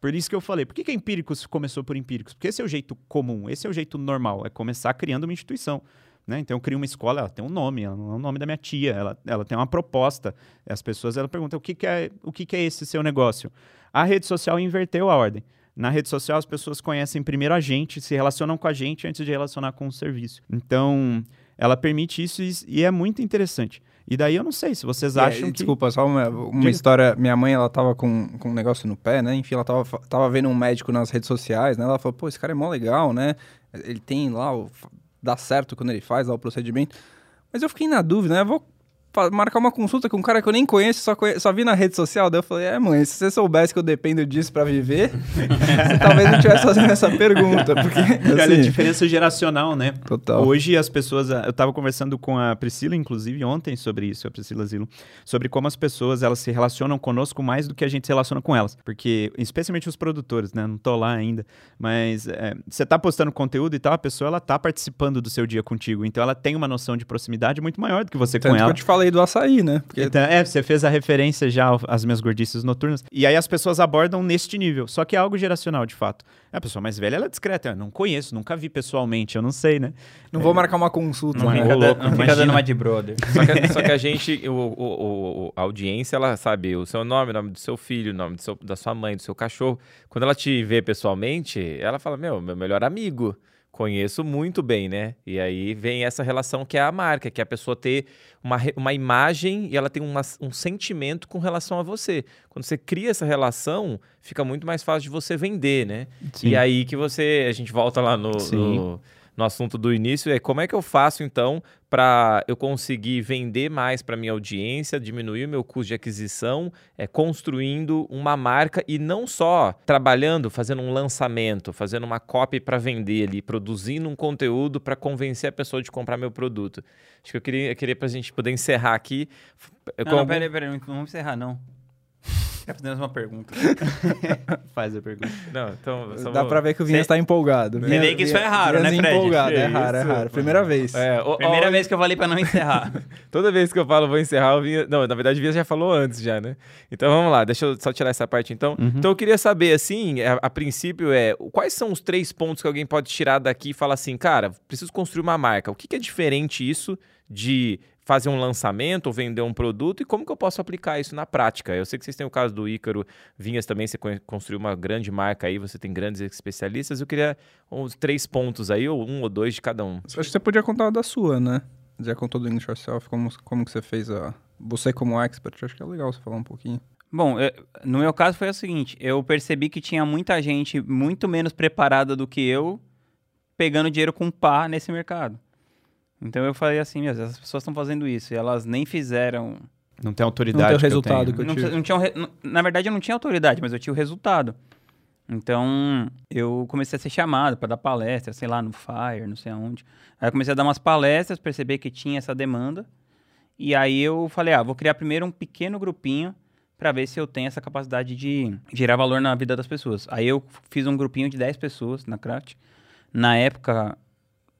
Speaker 1: Por isso que eu falei, por que, que a Empíricos começou por Empíricos? Porque esse é o jeito comum, esse é o jeito normal, é começar criando uma instituição. Né? Então eu crio uma escola, ela tem um nome, ela não é o nome da minha tia, ela, ela tem uma proposta. As pessoas ela perguntam o que, que é o que, que é esse seu negócio. A rede social inverteu a ordem. Na rede social as pessoas conhecem primeiro a gente, se relacionam com a gente antes de relacionar com o serviço. Então ela permite isso e, e é muito interessante. E daí eu não sei se vocês é, acham que...
Speaker 4: Desculpa, só uma, uma história. Minha mãe, ela tava com, com um negócio no pé, né? Enfim, ela tava, tava vendo um médico nas redes sociais, né? Ela falou, pô, esse cara é mó legal, né? Ele tem lá, o, dá certo quando ele faz lá o procedimento. Mas eu fiquei na dúvida, né? Eu vou marcar uma consulta com um cara que eu nem conheço, só, conhe... só vi na rede social. Daí eu falei, é, mãe, se você soubesse que eu dependo disso para viver, [laughs] você talvez não estivesse fazendo essa pergunta. Porque, assim... [laughs]
Speaker 1: Olha a diferença geracional, né?
Speaker 4: Total.
Speaker 1: Hoje as pessoas. Eu estava conversando com a Priscila, inclusive, ontem sobre isso, a Priscila Zilo, sobre como as pessoas elas se relacionam conosco mais do que a gente se relaciona com elas. Porque, especialmente os produtores, né? Não tô lá ainda. Mas é, você tá postando conteúdo e tal, a pessoa ela tá participando do seu dia contigo. Então ela tem uma noção de proximidade muito maior do que você
Speaker 4: Tanto
Speaker 1: com ela.
Speaker 4: Que eu te falei do açaí, né?
Speaker 1: Porque... Então, é, você fez a referência já às minhas gordices noturnas. E aí as pessoas abordam neste nível. Só que é algo geracional, de fato. A pessoa mais velha, ela é discreta. Eu não conheço, nunca vi pessoalmente, eu não sei, né?
Speaker 4: Não é... vou marcar uma consulta.
Speaker 3: Não, não, louco, não fica dando uma de brother.
Speaker 2: Só [laughs] que, só que a [laughs] gente, o, o, o, a audiência, ela sabe o seu nome, o nome do seu filho, o nome do seu, da sua mãe, do seu cachorro. Quando ela te vê pessoalmente, ela fala, meu, meu melhor amigo conheço muito bem, né? E aí vem essa relação que é a marca, que é a pessoa ter uma, uma imagem e ela tem uma, um sentimento com relação a você. Quando você cria essa relação, fica muito mais fácil de você vender, né? Sim. E aí que você. A gente volta lá no, no assunto do início, é como é que eu faço então para eu conseguir vender mais para minha audiência, diminuir o meu custo de aquisição, é, construindo uma marca e não só trabalhando, fazendo um lançamento, fazendo uma copy para vender ali, produzindo um conteúdo para convencer a pessoa de comprar meu produto. Acho que eu queria, eu queria para a gente poder encerrar aqui.
Speaker 3: Não, não, peraí, peraí, não vamos encerrar não. Quer fazer uma pergunta? [laughs]
Speaker 1: Faz a pergunta.
Speaker 2: Não, então.
Speaker 4: Dá vou... pra ver que o Vinhas está empolgado.
Speaker 3: Você vê que isso é raro, né, Fred?
Speaker 4: empolgado, é raro, é raro. Primeira vez.
Speaker 3: É, o, Primeira o... vez que eu falei pra não encerrar. [laughs]
Speaker 2: Toda vez que eu falo vou encerrar, o Vinhas. Não, na verdade, o Vinhas já falou antes, já, né? Então vamos lá, deixa eu só tirar essa parte então. Uhum. Então eu queria saber, assim, a, a, princípio, é quais são os três pontos que alguém pode tirar daqui e falar assim, cara, preciso construir uma marca. O que, que é diferente isso de fazer um lançamento ou vender um produto e como que eu posso aplicar isso na prática? Eu sei que vocês têm o caso do Ícaro Vinhas também, você construiu uma grande marca aí, você tem grandes especialistas. Eu queria uns três pontos aí, ou um ou dois de cada um.
Speaker 4: Acho que você podia contar da sua, né? Já contou do English Yourself, como, como que você fez a... Você como expert, acho que é legal você falar um pouquinho.
Speaker 3: Bom, eu, no meu caso foi o seguinte, eu percebi que tinha muita gente muito menos preparada do que eu pegando dinheiro com pá nesse mercado. Então eu falei assim, meu, as pessoas estão fazendo isso e elas nem fizeram.
Speaker 1: Não tem autoridade. Não tem o
Speaker 4: resultado
Speaker 1: que
Speaker 4: eu, que eu
Speaker 3: não, não tinha Na verdade, eu não tinha autoridade, mas eu tinha o resultado. Então, eu comecei a ser chamado para dar palestra, sei lá, no Fire, não sei aonde. Aí eu comecei a dar umas palestras, perceber que tinha essa demanda. E aí eu falei, ah, vou criar primeiro um pequeno grupinho para ver se eu tenho essa capacidade de gerar valor na vida das pessoas. Aí eu fiz um grupinho de 10 pessoas na Craft. Na época,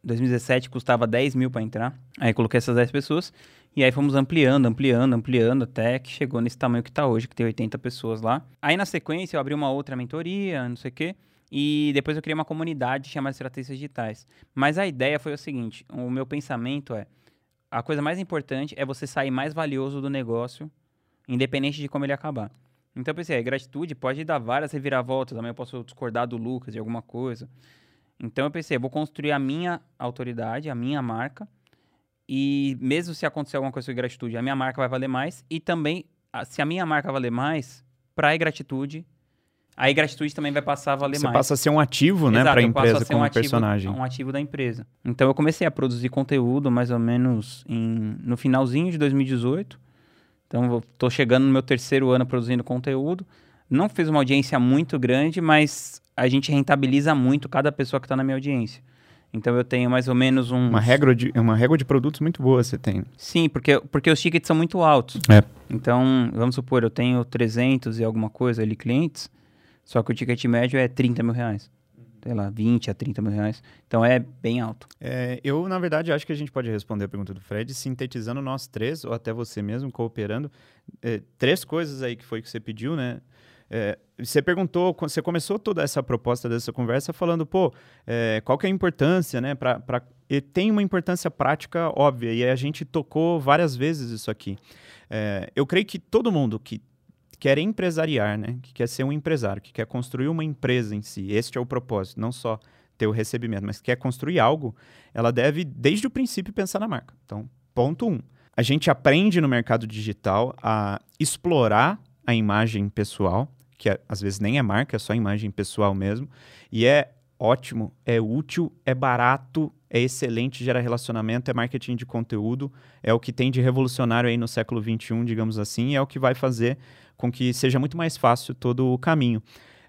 Speaker 3: 2017 custava 10 mil para entrar. Aí coloquei essas 10 pessoas. E aí fomos ampliando, ampliando, ampliando, até que chegou nesse tamanho que está hoje, que tem 80 pessoas lá. Aí na sequência eu abri uma outra mentoria, não sei o quê. E depois eu criei uma comunidade chamada Estratégias Digitais. Mas a ideia foi o seguinte: o meu pensamento é. A coisa mais importante é você sair mais valioso do negócio, independente de como ele acabar. Então eu pensei, a gratitude pode dar várias reviravoltas. Amanhã eu posso discordar do Lucas de alguma coisa. Então eu pensei, eu vou construir a minha autoridade, a minha marca, e mesmo se acontecer alguma coisa com gratitude, a minha marca vai valer mais, e também, se a minha marca valer mais, para a gratitude, a gratitude também vai passar a valer
Speaker 1: Você
Speaker 3: mais.
Speaker 1: passa a ser um ativo, né, para a empresa como
Speaker 3: um ativo,
Speaker 1: personagem.
Speaker 3: Um ativo da empresa. Então eu comecei a produzir conteúdo mais ou menos em, no finalzinho de 2018. Então tô chegando no meu terceiro ano produzindo conteúdo. Não fiz uma audiência muito grande, mas a gente rentabiliza muito cada pessoa que está na minha audiência. Então eu tenho mais ou menos um.
Speaker 1: Uma régua de uma régua de produtos muito boa você tem.
Speaker 3: Sim, porque, porque os tickets são muito altos.
Speaker 1: É.
Speaker 3: Então, vamos supor, eu tenho 300 e alguma coisa ali clientes, só que o ticket médio é 30 mil reais. Sei lá, 20 a 30 mil reais. Então é bem alto.
Speaker 1: É, eu, na verdade, acho que a gente pode responder a pergunta do Fred sintetizando nós três, ou até você mesmo, cooperando. É, três coisas aí que foi que você pediu, né? É, você perguntou, você começou toda essa proposta dessa conversa falando, pô, é, qual que é a importância, né? Pra, pra, e tem uma importância prática óbvia, e a gente tocou várias vezes isso aqui. É, eu creio que todo mundo que quer empresariar, né? Que quer ser um empresário, que quer construir uma empresa em si, este é o propósito, não só ter o recebimento, mas quer construir algo, ela deve, desde o princípio, pensar na marca. Então, ponto um. A gente aprende no mercado digital a explorar a imagem pessoal, que às vezes nem é marca, é só imagem pessoal mesmo, e é ótimo, é útil, é barato, é excelente, gera relacionamento, é marketing de conteúdo, é o que tem de revolucionário aí no século XXI, digamos assim, e é o que vai fazer com que seja muito mais fácil todo o caminho.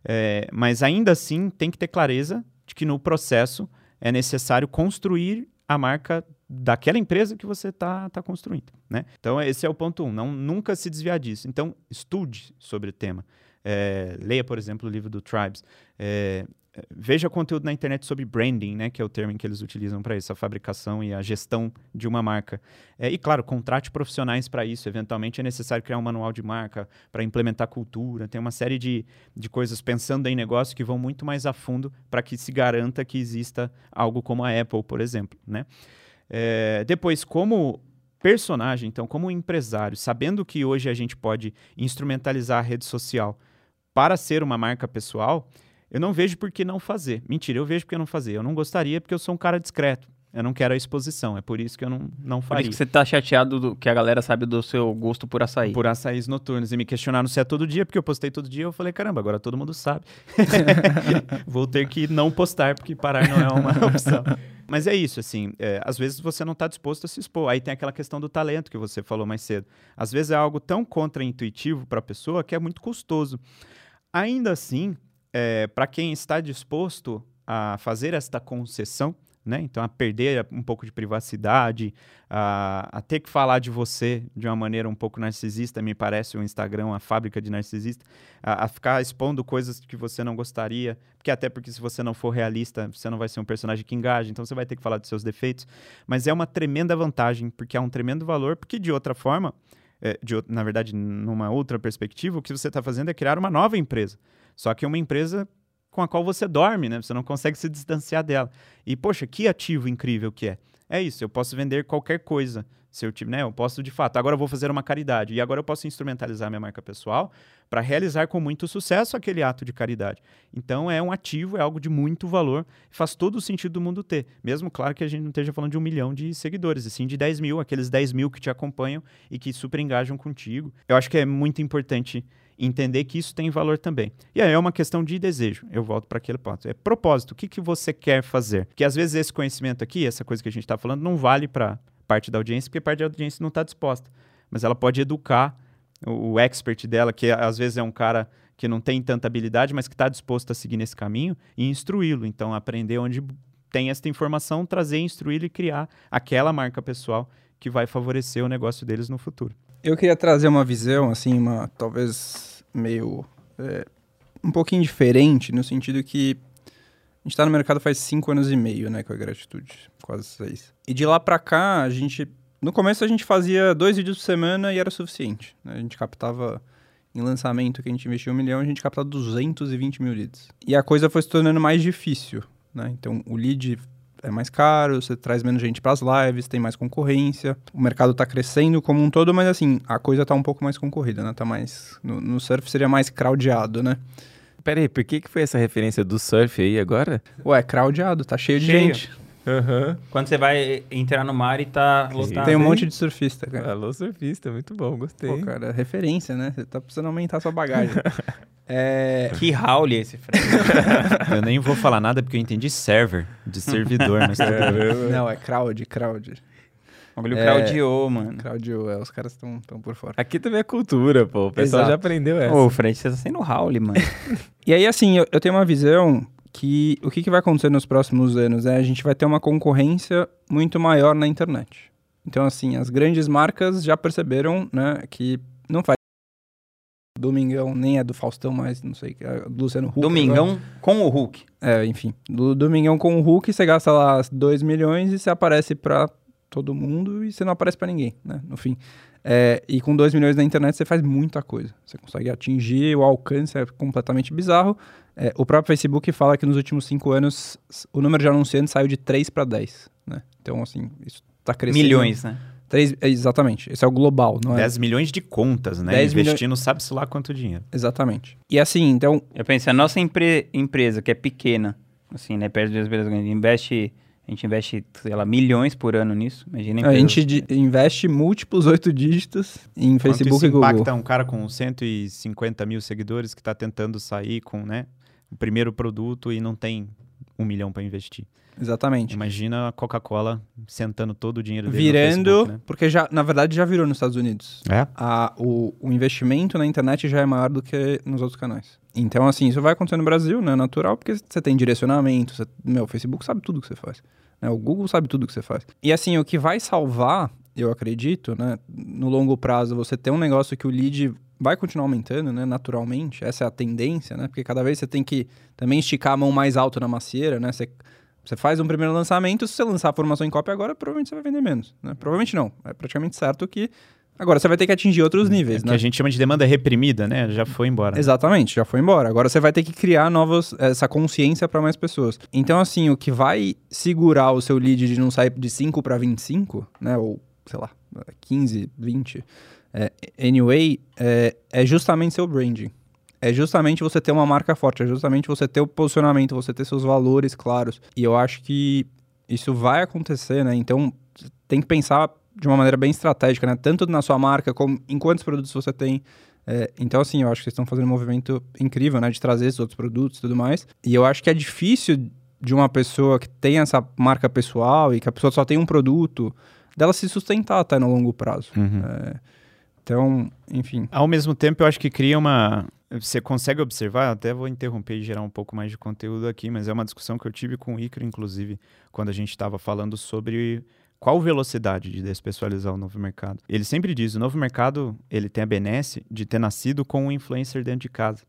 Speaker 1: É, mas ainda assim, tem que ter clareza de que no processo é necessário construir a marca daquela empresa que você está tá construindo, né? Então, esse é o ponto um, não, nunca se desviar disso. Então, estude sobre o tema. É, leia, por exemplo, o livro do Tribes. É, veja conteúdo na internet sobre branding, né, que é o termo que eles utilizam para isso, a fabricação e a gestão de uma marca. É, e, claro, contrate profissionais para isso. Eventualmente é necessário criar um manual de marca para implementar cultura. Tem uma série de, de coisas pensando em negócio que vão muito mais a fundo para que se garanta que exista algo como a Apple, por exemplo, né? É, depois, como personagem, então, como empresário, sabendo que hoje a gente pode instrumentalizar a rede social para ser uma marca pessoal, eu não vejo por que não fazer. Mentira, eu vejo por que não fazer. Eu não gostaria porque eu sou um cara discreto. Eu não quero a exposição. É por isso que eu não, não
Speaker 3: Por
Speaker 1: faria.
Speaker 3: isso que você tá chateado do, que a galera sabe do seu gosto por açaí.
Speaker 1: Por açaís noturnos. E me questionaram se é todo dia, porque eu postei todo dia. Eu falei, caramba, agora todo mundo sabe. [laughs] [laughs] Vou ter que não postar, porque parar não é uma [laughs] opção. Mas é isso, assim, é, às vezes você não está disposto a se expor. Aí tem aquela questão do talento que você falou mais cedo. Às vezes é algo tão contraintuitivo para a pessoa que é muito custoso. Ainda assim, é, para quem está disposto a fazer esta concessão, né? Então, a perder um pouco de privacidade, a, a ter que falar de você de uma maneira um pouco narcisista, me parece o Instagram uma fábrica de narcisista, a, a ficar expondo coisas que você não gostaria, porque até porque se você não for realista, você não vai ser um personagem que engaja, então você vai ter que falar dos seus defeitos, mas é uma tremenda vantagem, porque há um tremendo valor, porque de outra forma, é, de, na verdade, numa outra perspectiva, o que você está fazendo é criar uma nova empresa, só que uma empresa com a qual você dorme, né? Você não consegue se distanciar dela. E, poxa, que ativo incrível que é. É isso, eu posso vender qualquer coisa. Se eu, né, eu posso, de fato, agora eu vou fazer uma caridade. E agora eu posso instrumentalizar minha marca pessoal para realizar com muito sucesso aquele ato de caridade. Então, é um ativo, é algo de muito valor. Faz todo o sentido do mundo ter. Mesmo, claro, que a gente não esteja falando de um milhão de seguidores, e sim de 10 mil, aqueles 10 mil que te acompanham e que super engajam contigo. Eu acho que é muito importante entender que isso tem valor também. E aí é uma questão de desejo. Eu volto para aquele ponto. É propósito. O que, que você quer fazer? Porque às vezes esse conhecimento aqui, essa coisa que a gente está falando, não vale para parte da audiência, porque parte da audiência não está disposta. Mas ela pode educar o, o expert dela, que às vezes é um cara que não tem tanta habilidade, mas que está disposto a seguir nesse caminho e instruí-lo. Então, aprender onde tem essa informação, trazer, instruí-lo e criar aquela marca pessoal que vai favorecer o negócio deles no futuro.
Speaker 4: Eu queria trazer uma visão, assim, uma talvez meio. é, um pouquinho diferente, no sentido que a gente tá no mercado faz cinco anos e meio, né, com a gratitude, quase seis. E de lá pra cá, a gente. No começo a gente fazia dois vídeos por semana e era suficiente. né? A gente captava. Em lançamento que a gente investiu um milhão, a gente captava 220 mil leads. E a coisa foi se tornando mais difícil, né? Então o lead é mais caro, você traz menos gente para as lives, tem mais concorrência. O mercado está crescendo como um todo, mas assim, a coisa tá um pouco mais concorrida, né? Tá mais no, no surf seria mais crowdado, né?
Speaker 2: Pera aí, por que, que foi essa referência do surf aí agora?
Speaker 4: Ué, crowdado, tá cheio de
Speaker 3: Cheio.
Speaker 4: gente.
Speaker 2: Aham.
Speaker 3: Quando você vai entrar no mar e tá lotado.
Speaker 4: Tem um monte de surfista, cara.
Speaker 2: Alô, surfista, muito bom, gostei.
Speaker 4: Pô, cara, referência, né? Você tá precisando aumentar sua bagagem. [laughs] é...
Speaker 3: Que Raul esse Fred. [laughs]
Speaker 1: Eu nem vou falar nada porque eu entendi server, de servidor, mas tudo bem.
Speaker 4: Não, é crowd, crowd.
Speaker 3: O bagulho
Speaker 4: É.
Speaker 3: craudiou, mano.
Speaker 4: Crowd, é, os caras estão tão por fora.
Speaker 2: Aqui também é cultura, pô. O pessoal
Speaker 4: Exato.
Speaker 2: já aprendeu essa.
Speaker 3: Ô, Fred, você tá sendo Raul, mano. [laughs]
Speaker 4: E aí, assim, eu, eu tenho uma visão que o que, que vai acontecer nos próximos anos é a gente vai ter uma concorrência muito maior na internet. Então, assim, as grandes marcas já perceberam, né, que não faz Domingão, nem é do Faustão, mas não sei, é do Luciano Huck. agora.
Speaker 3: Domingão com o Hulk.
Speaker 4: É, enfim. Do Domingão com o Hulk, você gasta lá 2 milhões e você aparece pra todo mundo e você não aparece pra ninguém, né? No fim. É, e com 2 milhões na internet você faz muita coisa. Você consegue atingir, o alcance é completamente bizarro. É, o próprio Facebook fala que nos últimos 5 anos o número de anunciantes saiu de 3 para 10, né? Então, assim, isso tá crescendo.
Speaker 3: Milhões, né?
Speaker 4: Três, é, exatamente. Esse é o global, não é?
Speaker 1: 10 milhões de contas, né?
Speaker 4: 10 milhões-
Speaker 1: Investindo sabe-se lá quanto dinheiro.
Speaker 4: Exatamente. E assim, então,
Speaker 3: Eu penso, a nossa empre- empresa, que é pequena, assim, né, perto das empresas grandes, investe, a gente investe, sei lá, milhões por ano nisso. Imagina
Speaker 4: a
Speaker 3: empresas-
Speaker 4: gente investe múltiplos oito dígitos em
Speaker 1: Quanto
Speaker 4: Facebook
Speaker 1: isso
Speaker 4: e Google.
Speaker 1: impacta um cara com 150 mil seguidores que está tentando sair com né, o primeiro produto e não tem um milhão para investir.
Speaker 4: Exatamente.
Speaker 1: Imagina a Coca-Cola sentando todo o dinheiro dele no
Speaker 4: Virando,
Speaker 1: Facebook, né?
Speaker 4: porque já, na verdade, já virou nos Estados Unidos.
Speaker 1: É?
Speaker 4: A, o, o investimento na internet já é maior do que nos outros canais. Então, assim, isso vai acontecer no Brasil, né? Natural, porque você tem direcionamento, meu, o Facebook sabe tudo que você faz. né? O Google sabe tudo que você faz. E assim, o que vai salvar, eu acredito, né? No longo prazo, você ter um negócio que o lead vai continuar aumentando, né? Naturalmente. Essa é a tendência, né? Porque cada vez você tem que também esticar a mão mais alto na macieira, né? Você, você faz um primeiro lançamento, se você lançar a formação em cópia agora, provavelmente você vai vender menos, né? Provavelmente não. É praticamente certo que agora você vai ter que atingir outros
Speaker 1: É
Speaker 4: níveis,
Speaker 1: que
Speaker 4: né?
Speaker 1: a gente chama de demanda reprimida, né? Já foi embora.
Speaker 4: Exatamente, já foi embora. Agora você vai ter que criar novos, essa consciência para mais pessoas. Então, assim, o que vai segurar o seu lead de não sair de 5 para 25, né? Ou, sei lá, 15, 20, é, anyway, é, é justamente seu branding. É justamente você ter uma marca forte, é justamente você ter o posicionamento, você ter seus valores claros. E eu acho que isso vai acontecer, né? Então, tem que pensar de uma maneira bem estratégica, né? Tanto na sua marca, como em quantos produtos você tem. É, então, assim, eu acho que vocês estão fazendo um movimento incrível, né? De trazer esses outros produtos e tudo mais. E eu acho que é difícil de uma pessoa que tem essa marca pessoal e que a pessoa só tem um produto, dela se sustentar até no longo prazo.
Speaker 1: Uhum.
Speaker 4: É, então, enfim.
Speaker 1: Ao mesmo tempo, eu acho que cria uma. Você consegue observar, até vou interromper e gerar um pouco mais de conteúdo aqui, mas é uma discussão que eu tive com o Icaro, inclusive, quando a gente estava falando sobre qual velocidade de despessoalizar o novo mercado. Ele sempre diz, o novo mercado, ele tem a benesse de ter nascido com um influencer dentro de casa,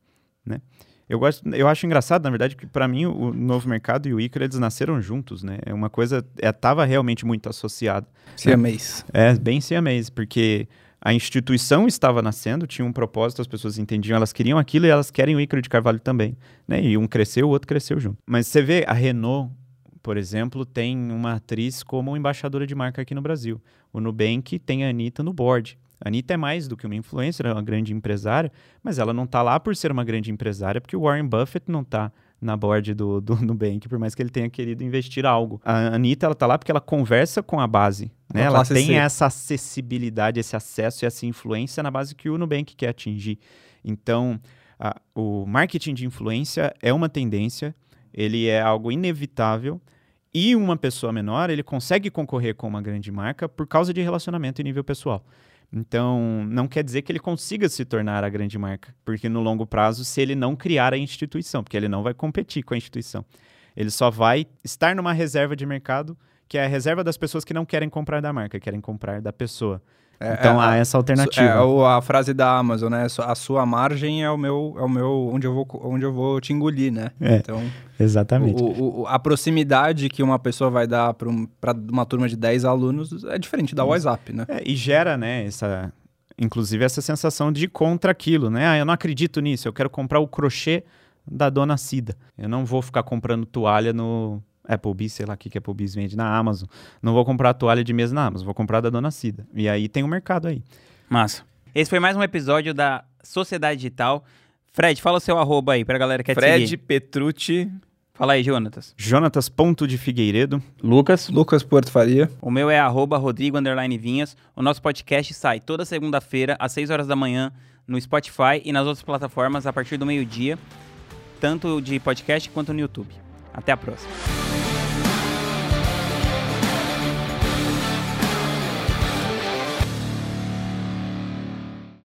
Speaker 1: né? Eu, gosto, eu acho engraçado, na verdade, que para mim o novo mercado e o Icaro, eles nasceram juntos, né? É uma coisa, estava realmente muito associado.
Speaker 4: Siamês.
Speaker 1: É, bem siamês, porque a instituição estava nascendo, tinha um propósito, as pessoas entendiam, elas queriam aquilo e elas querem o Ícaro de Carvalho também. Né? E um cresceu, o outro cresceu junto. Mas você vê, a Renault, por exemplo, tem uma atriz como embaixadora de marca aqui no Brasil. O Nubank tem a Anitta no board. A Anitta é mais do que uma influencer, é uma grande empresária, mas ela não está lá por ser uma grande empresária, porque o Warren Buffett não está na board do, do [laughs] Nubank, por mais que ele tenha querido investir algo. A Anitta, ela tá lá porque ela conversa com a base, né? Ela tem
Speaker 4: C.
Speaker 1: essa acessibilidade, esse acesso e essa influência na base que o Nubank quer atingir. Então, a- o marketing de influência é uma tendência, ele é algo inevitável, e uma pessoa menor, ele consegue concorrer com uma grande marca por causa de relacionamento em nível pessoal. Então, não quer dizer que ele consiga se tornar a grande marca, porque no longo prazo, se ele não criar a instituição, porque ele não vai competir com a instituição, ele só vai estar numa reserva de mercado, que é a reserva das pessoas que não querem comprar da marca, querem comprar da pessoa.
Speaker 4: É,
Speaker 1: então,
Speaker 4: é,
Speaker 1: há essa alternativa.
Speaker 4: É a frase da Amazon, né? A sua margem é o meu, é o meu onde eu vou, onde eu vou te engolir, né?
Speaker 1: É.
Speaker 4: Então,
Speaker 1: Exatamente.
Speaker 4: o- o- a proximidade que uma pessoa vai dar para uma turma de 10 alunos é diferente da WhatsApp, né?
Speaker 1: É, e gera, né, essa, inclusive essa sensação de contra aquilo, né? Ah, eu não acredito nisso, eu quero comprar o crochê da dona Cida. Eu não vou ficar comprando toalha no Applebee's, sei lá o que que Applebee's vende, na Amazon. Não vou comprar toalha de mesa na Amazon, vou comprar da dona Cida. E aí tem um mercado aí.
Speaker 3: Massa. Esse foi mais um episódio da Sociedade Digital. Fred, fala o seu arroba aí pra galera que quer te
Speaker 2: Fred
Speaker 3: seguir.
Speaker 2: Petrucci.
Speaker 3: Fala aí, Jonatas.
Speaker 1: Jonatas Ponto de Figueiredo.
Speaker 3: Lucas.
Speaker 4: Lucas Porto Faria.
Speaker 3: O meu é arroba Rodrigo Underline Vinhas. O nosso podcast sai toda segunda-feira, às 6 horas da manhã, no Spotify e nas outras plataformas a partir do meio-dia, tanto de podcast quanto no YouTube. Até a próxima.